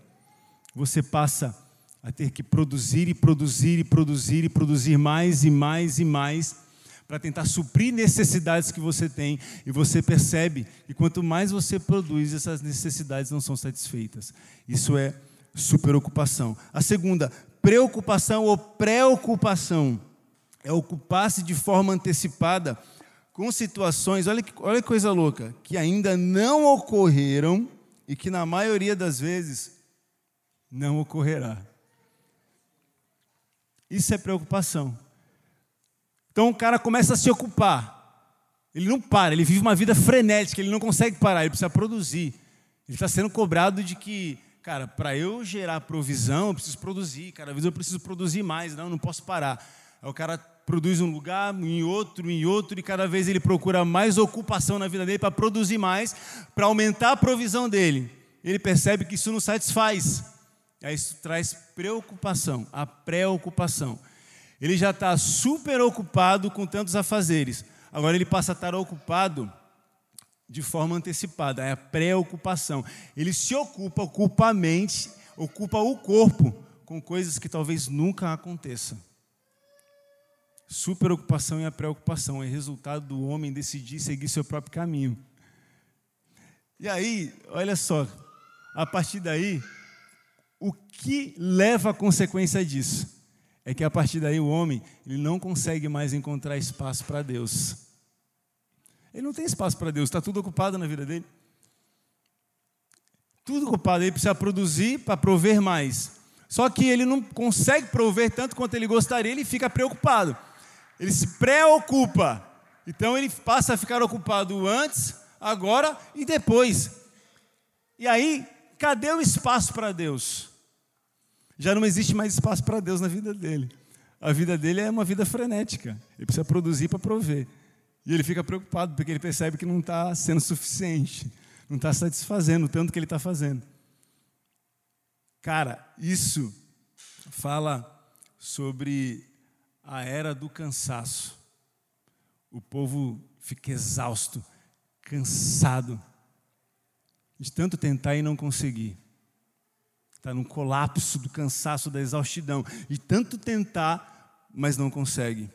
você passa a ter que produzir e produzir e produzir e produzir mais e mais e mais para tentar suprir necessidades que você tem, e você percebe que quanto mais você produz, essas necessidades não são satisfeitas. Isso é superocupação. A segunda, preocupação ou preocupação, é ocupar-se de forma antecipada com situações, olha que, olha que coisa louca, que ainda não ocorreram e que na maioria das vezes não ocorrerá. Isso é preocupação. Então o cara começa a se ocupar. Ele não para, ele vive uma vida frenética, ele não consegue parar, ele precisa produzir. Ele está sendo cobrado de que, cara, para eu gerar provisão, eu preciso produzir, cada vez eu preciso produzir mais, não, não posso parar. Aí o cara produz um lugar, em outro, em outro, e cada vez ele procura mais ocupação na vida dele para produzir mais, para aumentar a provisão dele. Ele percebe que isso não satisfaz. Aí isso traz preocupação, a preocupação. Ele já está super ocupado com tantos afazeres. Agora ele passa a estar ocupado de forma antecipada, é a preocupação. Ele se ocupa, ocupa a mente, ocupa o corpo com coisas que talvez nunca aconteçam. Superocupação e a preocupação é resultado do homem decidir seguir seu próprio caminho. E aí, olha só, a partir daí, o que leva à consequência disso? É que a partir daí o homem ele não consegue mais encontrar espaço para Deus. Ele não tem espaço para Deus, está tudo ocupado na vida dele. Tudo ocupado, ele precisa produzir para prover mais. Só que ele não consegue prover tanto quanto ele gostaria, ele fica preocupado. Ele se preocupa. Então ele passa a ficar ocupado antes, agora e depois. E aí, cadê o espaço para Deus? Já não existe mais espaço para Deus na vida dele. A vida dele é uma vida frenética. Ele precisa produzir para prover. E ele fica preocupado porque ele percebe que não está sendo suficiente, não está satisfazendo o tanto que ele está fazendo. Cara, isso fala sobre a era do cansaço. O povo fica exausto, cansado, de tanto tentar e não conseguir. Está num colapso do cansaço, da exaustidão, de tanto tentar, mas não consegue.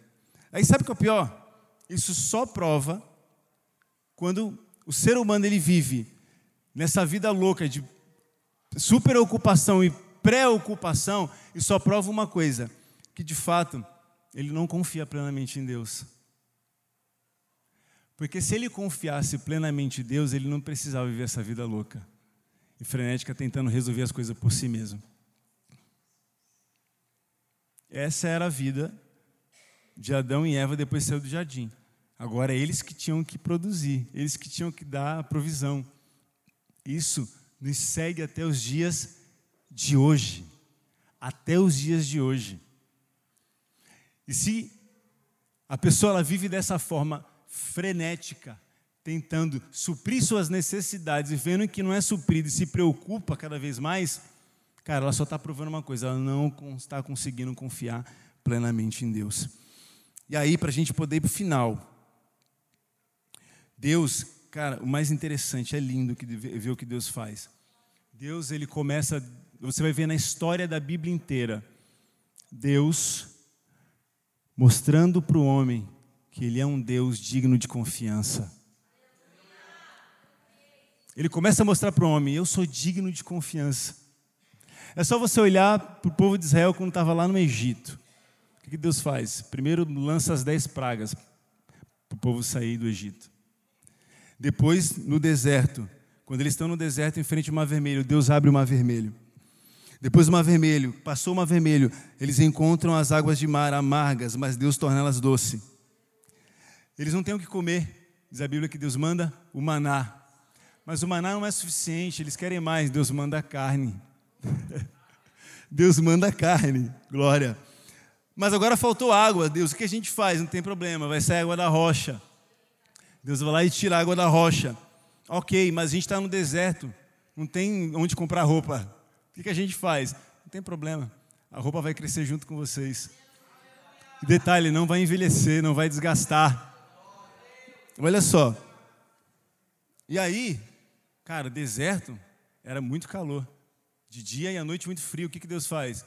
Aí sabe o que é o pior? Isso só prova quando o ser humano ele vive nessa vida louca de superocupação e preocupação, e só prova uma coisa, que de fato ele não confia plenamente em Deus. Porque se ele confiasse plenamente em Deus, ele não precisava viver essa vida louca e frenética tentando resolver as coisas por si mesmo. Essa era a vida de Adão e Eva depois de sair do jardim. Agora eles que tinham que produzir, eles que tinham que dar a provisão. Isso nos segue até os dias de hoje. Até os dias de hoje. E se a pessoa ela vive dessa forma frenética, tentando suprir suas necessidades e vendo que não é suprido e se preocupa cada vez mais, cara, ela só está provando uma coisa, ela não está conseguindo confiar plenamente em Deus. E aí, para a gente poder ir para o final, Deus, cara, o mais interessante, é lindo que ver o que Deus faz. Deus, ele começa, você vai ver na história da Bíblia inteira, Deus mostrando para o homem que ele é um Deus digno de confiança. Ele começa a mostrar para o homem: eu sou digno de confiança. É só você olhar para o povo de Israel quando estava lá no Egito. O que Deus faz? Primeiro lança as dez pragas para o povo sair do Egito. Depois, no deserto, quando eles estão no deserto em frente ao Mar Vermelho, Deus abre o Mar Vermelho. Depois do mar vermelho, passou o mar vermelho, eles encontram as águas de mar amargas, mas Deus torna elas doces. Eles não têm o que comer, diz a Bíblia que Deus manda o maná. Mas o maná não é suficiente, eles querem mais, Deus manda carne. Deus manda carne, glória. Mas agora faltou água, Deus, o que a gente faz? Não tem problema, vai sair água da rocha. Deus vai lá e tira a água da rocha. Ok, mas a gente está no deserto, não tem onde comprar roupa que, que a gente faz? Não tem problema, a roupa vai crescer junto com vocês. E detalhe, não vai envelhecer, não vai desgastar. Olha só. E aí, cara, deserto era muito calor. De dia e à noite muito frio. O que, que Deus faz?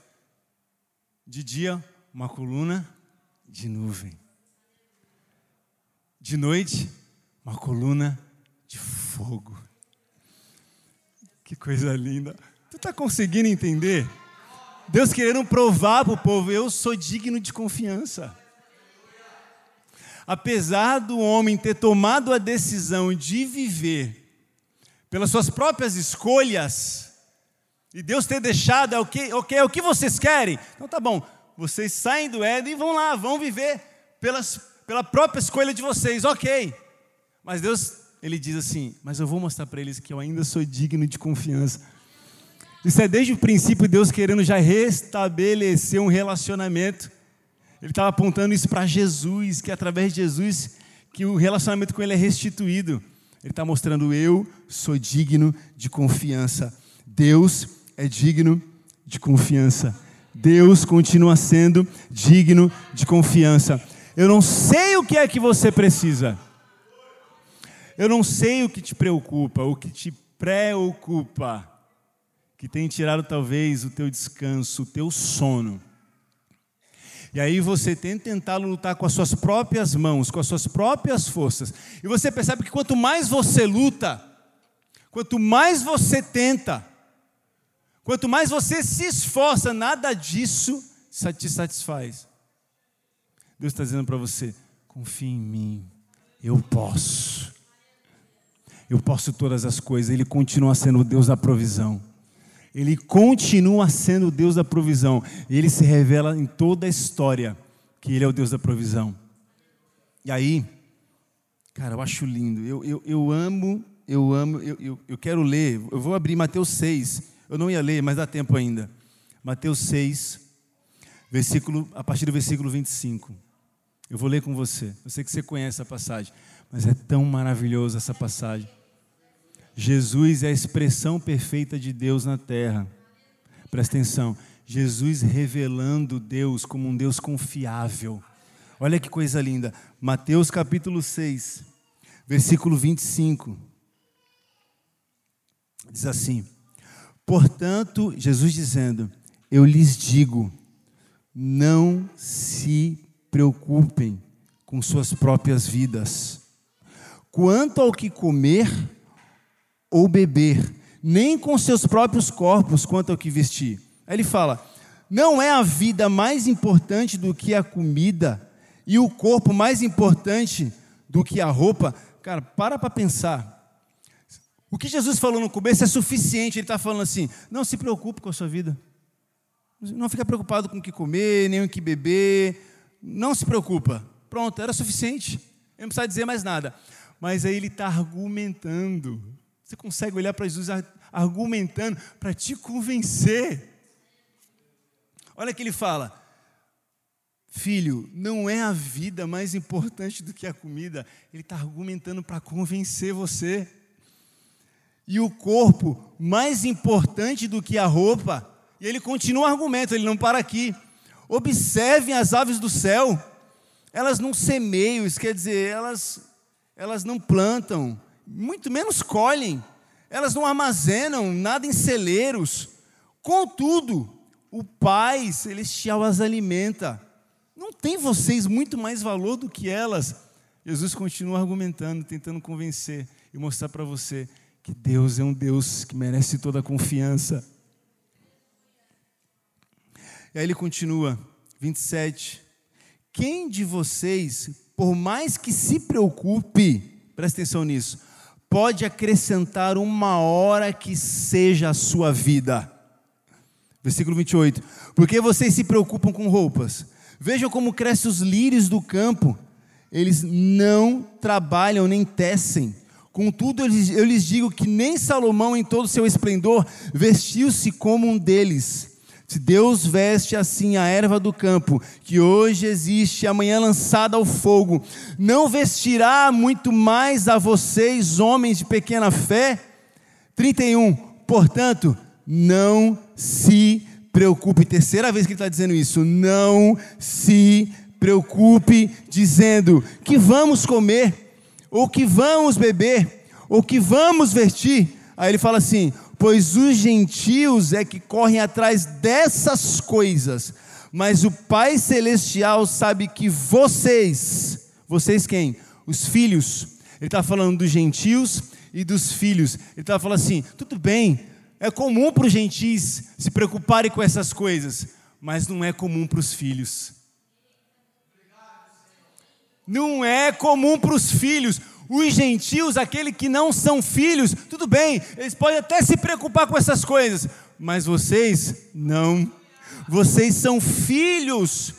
De dia, uma coluna de nuvem. De noite, uma coluna de fogo. Que coisa linda. Tu está conseguindo entender? Deus querendo provar para o povo: eu sou digno de confiança. Apesar do homem ter tomado a decisão de viver pelas suas próprias escolhas, e Deus ter deixado, é o que, okay, é o que vocês querem? Então tá bom, vocês saem do Éden e vão lá, vão viver pelas, pela própria escolha de vocês, ok. Mas Deus, Ele diz assim: Mas eu vou mostrar para eles que eu ainda sou digno de confiança. Isso é desde o princípio Deus querendo já restabelecer um relacionamento. Ele estava apontando isso para Jesus, que através de Jesus que o relacionamento com Ele é restituído. Ele está mostrando eu sou digno de confiança. Deus é digno de confiança. Deus continua sendo digno de confiança. Eu não sei o que é que você precisa. Eu não sei o que te preocupa, o que te preocupa, que tem tirado talvez o teu descanso, o teu sono. E aí você tem tentado lutar com as suas próprias mãos, com as suas próprias forças. E você percebe que quanto mais você luta, quanto mais você tenta, quanto mais você se esforça, nada disso te satisfaz. Deus está dizendo para você: confie em mim, eu posso. Eu posso todas as coisas. Ele continua sendo o Deus da provisão. Ele continua sendo o Deus da provisão. E ele se revela em toda a história que ele é o Deus da provisão. E aí, cara, eu acho lindo. Eu, eu, eu amo, eu amo, eu, eu, eu quero ler. Eu vou abrir Mateus 6. Eu não ia ler, mas dá tempo ainda. Mateus 6, versículo, a partir do versículo 25. Eu vou ler com você. Eu sei que você conhece a passagem, mas é tão maravilhosa essa passagem. Jesus é a expressão perfeita de Deus na terra. Presta atenção. Jesus revelando Deus como um Deus confiável. Olha que coisa linda. Mateus capítulo 6, versículo 25. Diz assim: Portanto, Jesus dizendo: Eu lhes digo, não se preocupem com suas próprias vidas. Quanto ao que comer ou beber, nem com seus próprios corpos quanto ao que vestir. Aí ele fala: não é a vida mais importante do que a comida e o corpo mais importante do que a roupa? Cara, para para pensar. O que Jesus falou no começo é suficiente. Ele está falando assim: não se preocupe com a sua vida. Não fica preocupado com o que comer, nem o que beber. Não se preocupa. Pronto, era suficiente. Ele não precisa dizer mais nada. Mas aí ele está argumentando. Você consegue olhar para Jesus argumentando para te convencer. Olha que ele fala: Filho, não é a vida mais importante do que a comida. Ele está argumentando para convencer você. E o corpo mais importante do que a roupa. E ele continua o argumento, ele não para aqui. Observem as aves do céu. Elas não semeiam, isso quer dizer, elas, elas não plantam, muito menos colhem, elas não armazenam nada em celeiros. Contudo, o Pai Celestial as alimenta. Não tem vocês muito mais valor do que elas? Jesus continua argumentando, tentando convencer e mostrar para você que Deus é um Deus que merece toda a confiança. E aí ele continua, 27. Quem de vocês, por mais que se preocupe, presta atenção nisso, pode acrescentar uma hora que seja a sua vida. Versículo 28. Porque vocês se preocupam com roupas. Vejam como crescem os lírios do campo. Eles não trabalham nem tecem. Contudo, eu lhes digo que nem Salomão, em todo seu esplendor, vestiu-se como um deles. Se Deus veste assim a erva do campo, que hoje existe, amanhã lançada ao fogo, não vestirá muito mais a vocês, homens de pequena fé? 31. Portanto, não se preocupe. Terceira vez que ele está dizendo isso. Não se preocupe, dizendo que vamos comer, ou que vamos beber, ou que vamos vestir. Aí ele fala assim: pois os gentios é que correm atrás dessas coisas, mas o Pai Celestial sabe que vocês, vocês quem? Os filhos, ele está falando dos gentios e dos filhos, ele está falando assim: tudo bem, é comum para os gentis se preocuparem com essas coisas, mas não é comum para os filhos. Não é comum para os filhos. Os gentios, aqueles que não são filhos, tudo bem, eles podem até se preocupar com essas coisas, mas vocês não. Vocês são filhos.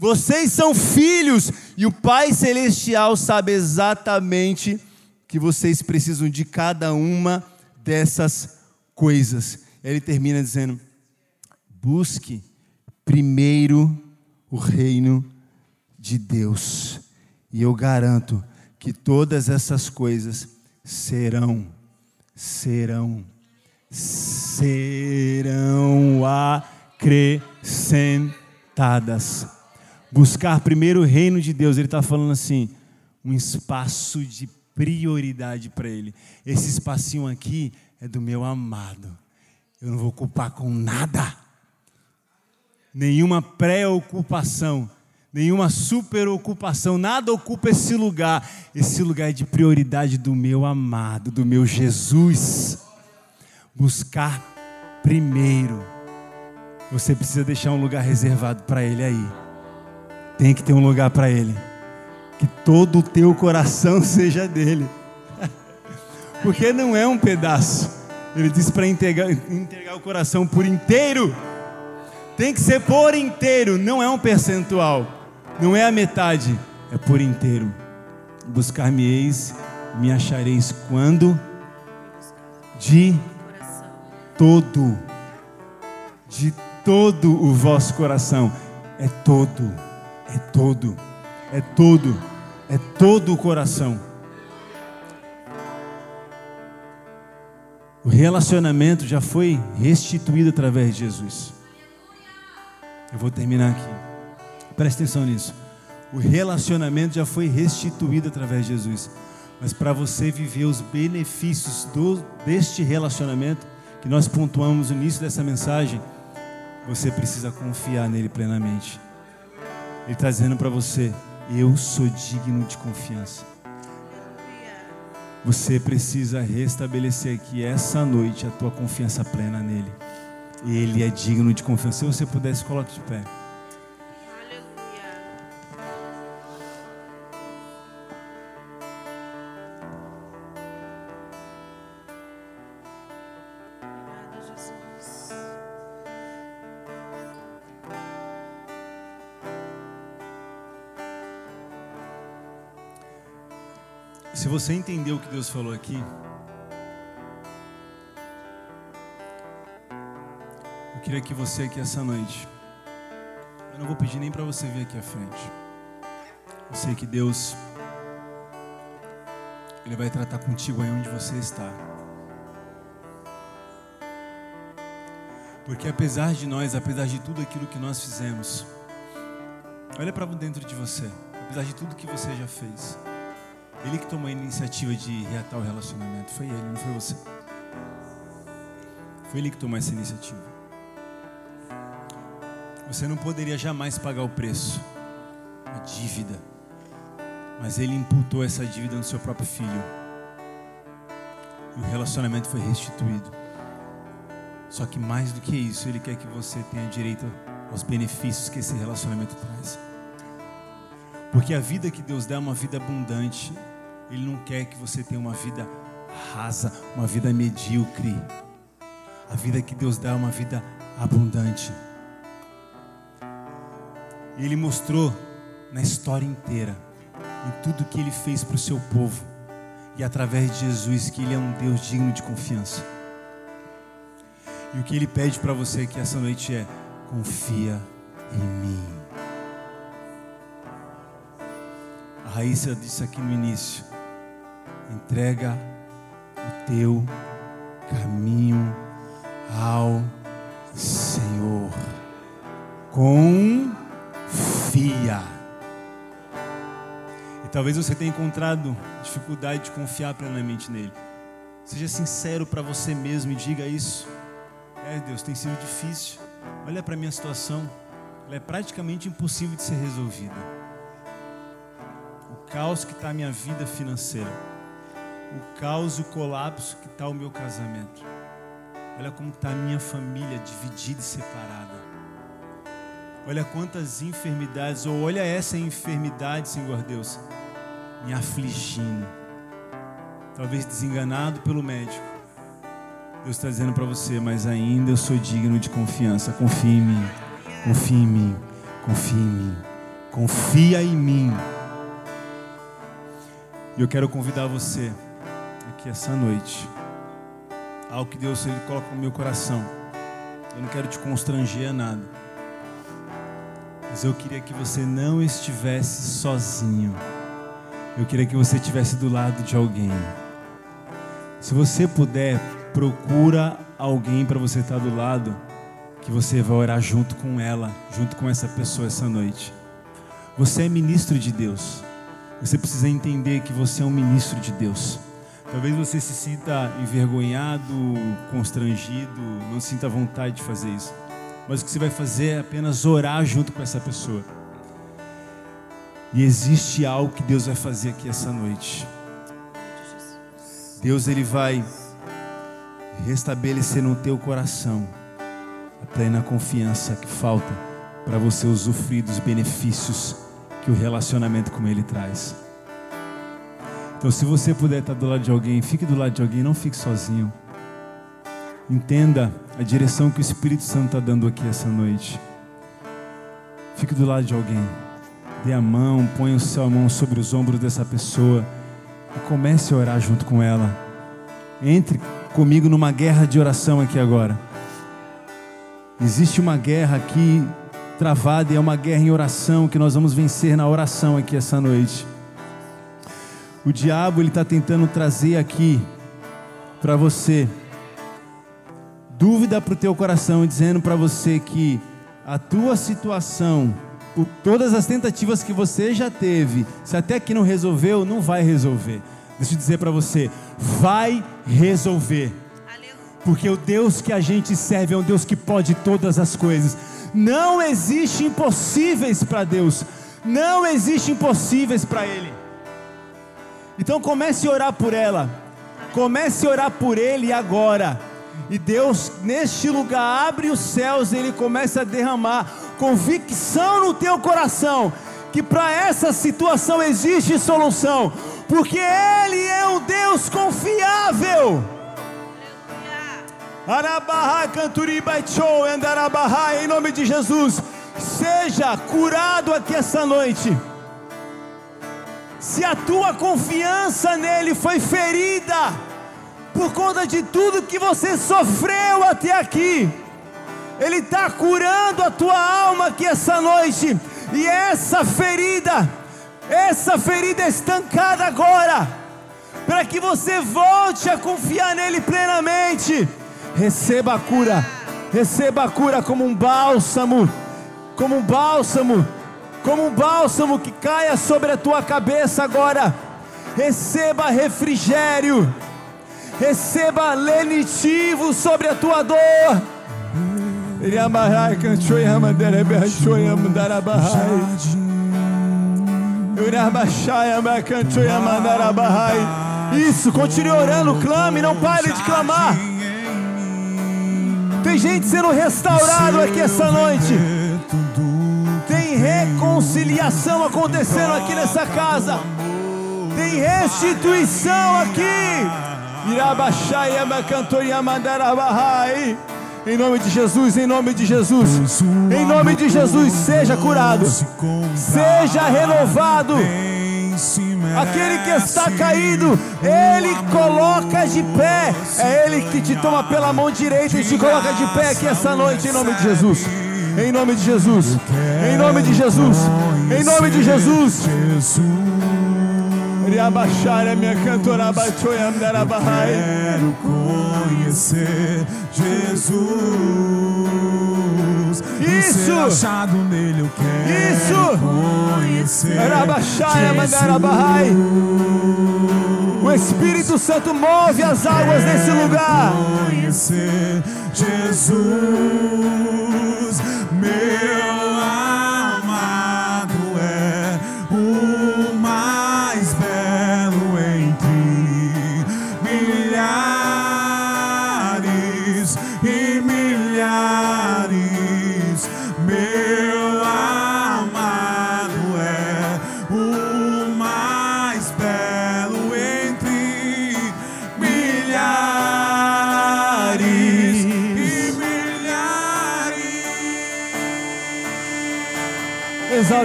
Vocês são filhos e o Pai celestial sabe exatamente que vocês precisam de cada uma dessas coisas. Ele termina dizendo: busque primeiro o reino de Deus, e eu garanto que todas essas coisas serão, serão, serão acrescentadas. Buscar primeiro o reino de Deus, ele está falando assim, um espaço de prioridade para Ele. Esse espacinho aqui é do meu amado. Eu não vou ocupar com nada. Nenhuma preocupação, nenhuma superocupação, nada ocupa esse lugar. Esse lugar é de prioridade do meu amado, do meu Jesus. Buscar primeiro. Você precisa deixar um lugar reservado para Ele aí. Tem que ter um lugar para Ele. Que todo o teu coração seja dele. Porque não é um pedaço. Ele diz para entregar, entregar o coração por inteiro. Tem que ser por inteiro, não é um percentual. Não é a metade, é por inteiro. Buscar-me-eis, me achareis quando? De todo. De todo o vosso coração. É todo. É todo. É todo. É todo o coração. O relacionamento já foi restituído através de Jesus. Eu vou terminar aqui. Preste atenção nisso. O relacionamento já foi restituído através de Jesus. Mas para você viver os benefícios do, deste relacionamento, que nós pontuamos no início dessa mensagem, você precisa confiar nele plenamente. Ele está dizendo para você: Eu sou digno de confiança. Você precisa restabelecer aqui essa noite a tua confiança plena nele. Ele é digno de confiança. Se você pudesse, coloque de pé. Se você entendeu o que Deus falou aqui, eu queria que você aqui essa noite, eu não vou pedir nem para você vir aqui à frente. Eu sei que Deus, Ele vai tratar contigo aí onde você está. Porque apesar de nós, apesar de tudo aquilo que nós fizemos, olha para dentro de você, apesar de tudo que você já fez. Ele que tomou a iniciativa de reatar o relacionamento. Foi ele, não foi você. Foi ele que tomou essa iniciativa. Você não poderia jamais pagar o preço, a dívida. Mas ele imputou essa dívida no seu próprio filho. E o relacionamento foi restituído. Só que mais do que isso, ele quer que você tenha direito aos benefícios que esse relacionamento traz. Porque a vida que Deus dá é uma vida abundante. Ele não quer que você tenha uma vida rasa, uma vida medíocre. A vida que Deus dá é uma vida abundante. Ele mostrou na história inteira, em tudo que Ele fez para o seu povo, e através de Jesus, que Ele é um Deus digno de confiança. E o que Ele pede para você aqui essa noite é: confia em mim. A Raíssa disse aqui no início: entrega o teu caminho ao Senhor. Confia. E talvez você tenha encontrado dificuldade de confiar plenamente nele. Seja sincero para você mesmo e diga isso. É, Deus, tem sido difícil. Olha para a minha situação. Ela é praticamente impossível de ser resolvida. O caos que está a minha vida financeira o caos e o colapso que está o meu casamento. Olha como está a minha família dividida e separada. Olha quantas enfermidades, ou olha essa enfermidade, Senhor Deus, me afligindo. Talvez desenganado pelo médico. Deus está dizendo para você, mas ainda eu sou digno de confiança. Confie em mim, confie em mim, confie em mim, confia em mim. E eu quero convidar você aqui essa noite. Algo que Deus ele coloca no meu coração. Eu não quero te constranger a nada. Mas eu queria que você não estivesse sozinho. Eu queria que você estivesse do lado de alguém. Se você puder, procura alguém para você estar do lado, que você vai orar junto com ela, junto com essa pessoa essa noite. Você é ministro de Deus. Você precisa entender que você é um ministro de Deus. Talvez você se sinta envergonhado, constrangido, não sinta vontade de fazer isso. Mas o que você vai fazer é apenas orar junto com essa pessoa. E existe algo que Deus vai fazer aqui essa noite. Deus ele vai restabelecer no teu coração a plena confiança que falta para você usufruir dos benefícios que o relacionamento com Ele traz. Então, se você puder estar do lado de alguém, fique do lado de alguém, não fique sozinho. Entenda a direção que o Espírito Santo está dando aqui essa noite. Fique do lado de alguém. Dê a mão, ponha o seu mão sobre os ombros dessa pessoa e comece a orar junto com ela. Entre comigo numa guerra de oração aqui agora. Existe uma guerra aqui travada e é uma guerra em oração que nós vamos vencer na oração aqui essa noite. O diabo ele está tentando trazer aqui para você dúvida para o teu coração, dizendo para você que a tua situação, por todas as tentativas que você já teve, se até aqui não resolveu, não vai resolver. Deixa eu dizer para você, vai resolver. Porque o Deus que a gente serve é um Deus que pode todas as coisas. Não existe impossíveis para Deus. Não existe impossíveis para Ele. Então comece a orar por ela. Comece a orar por ele agora. E Deus, neste lugar, abre os céus e Ele começa a derramar convicção no teu coração que para essa situação existe solução, porque Ele é um Deus confiável. Em nome de Jesus, seja curado aqui essa noite se a tua confiança nele foi ferida por conta de tudo que você sofreu até aqui, ele está curando a tua alma aqui essa noite, e essa ferida, essa ferida é estancada agora, para que você volte a confiar nele plenamente. Receba a cura, receba a cura como um bálsamo, como um bálsamo como um bálsamo que caia sobre a tua cabeça agora. Receba refrigério, receba lenitivo sobre a tua dor. Isso, continue orando, clame, não pare de clamar. Tem gente sendo restaurado aqui essa noite reconciliação acontecendo aqui nessa casa. Tem restituição aqui. Em nome de Jesus, em nome de Jesus, em nome de Jesus, seja curado, seja renovado. Aquele que está caído, Ele coloca de pé. É Ele que te toma pela mão direita e te coloca de pé aqui essa noite, em nome de Jesus. Em nome de Jesus. Em nome de Jesus. Em nome de Jesus. Riabaixar a minha cantora baixoia Quero conhecer Jesus. Isso. achado nele eu quero Isso. conhecer Jesus. O Espírito Santo move as águas nesse lugar. Conhecer Jesus meu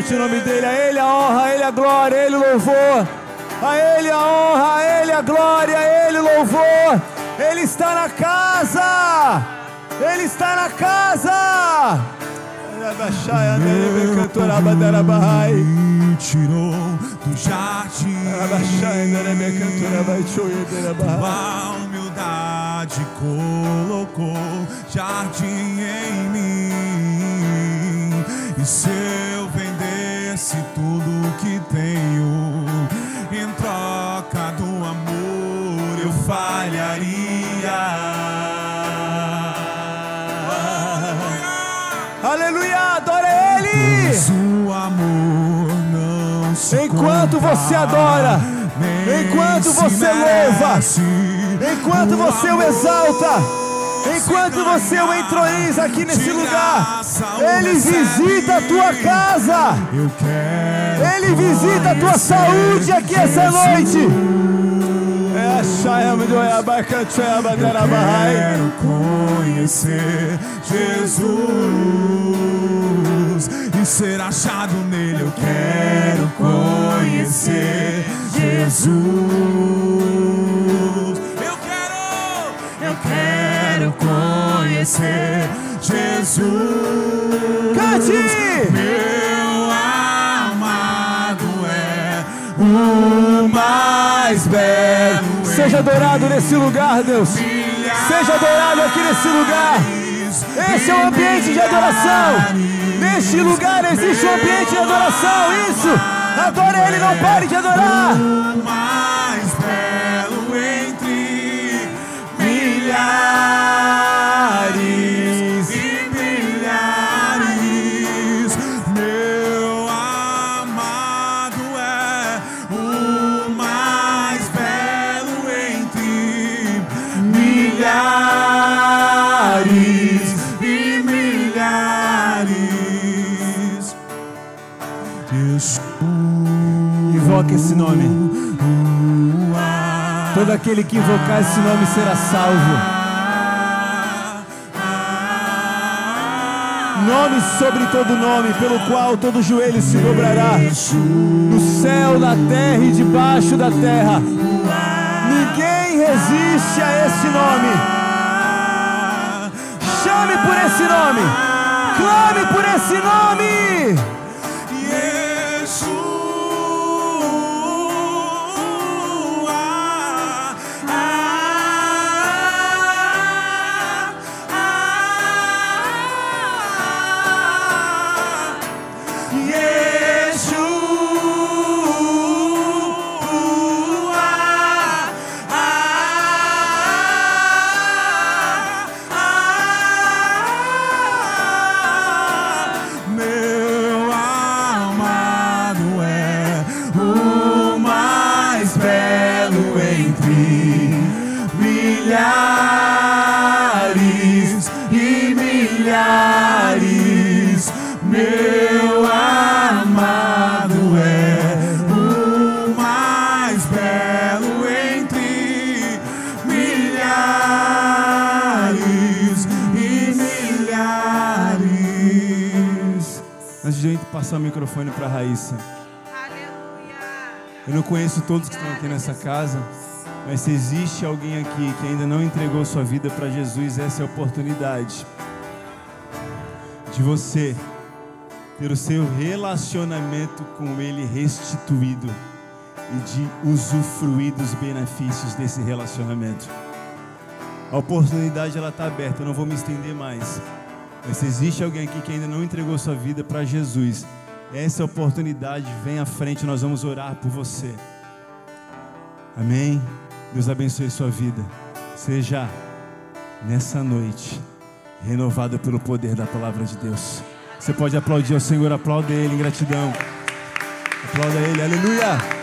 O nome dele, a ele a honra, a ele a glória, a ele o louvor. A ele a honra, a ele a glória, a ele o louvor. Ele está na casa. Ele está na casa. Me tirou do jardim Tua humildade colocou jardim em mim E se Enquanto você adora, enquanto você louva, enquanto você o exalta, enquanto você o entroniza aqui nesse lugar, Ele visita a tua casa. Eu Ele visita a tua saúde aqui essa noite. É Bagarabahai. Quero conhecer Jesus e ser achado nele. Eu quero conhecer Jesus. Eu quero, eu quero conhecer Jesus. Cante! Meu amado é o mais belo. Seja adorado nesse lugar, Deus. Seja adorado aqui nesse lugar. Esse é o ambiente de adoração. Neste lugar existe um ambiente de adoração. Isso. Adore Ele, não pare de adorar. Invoque esse nome. Todo aquele que invocar esse nome será salvo. Nome sobre todo nome, pelo qual todo joelho se dobrará. No céu, na terra e debaixo da terra. Ninguém resiste a esse nome. Chame por esse nome. Clame por esse nome. Eu não conheço todos que estão aqui nessa casa, mas se existe alguém aqui que ainda não entregou sua vida para Jesus, essa é a oportunidade de você ter o seu relacionamento com Ele restituído e de usufruir dos benefícios desse relacionamento. A oportunidade ela está aberta, eu não vou me estender mais. Mas se existe alguém aqui que ainda não entregou sua vida para Jesus, essa oportunidade, vem à frente, nós vamos orar por você. Amém? Deus abençoe sua vida. Seja nessa noite renovado pelo poder da palavra de Deus. Você pode aplaudir ao Senhor, aplauda Ele em gratidão. Aplauda Ele, aleluia.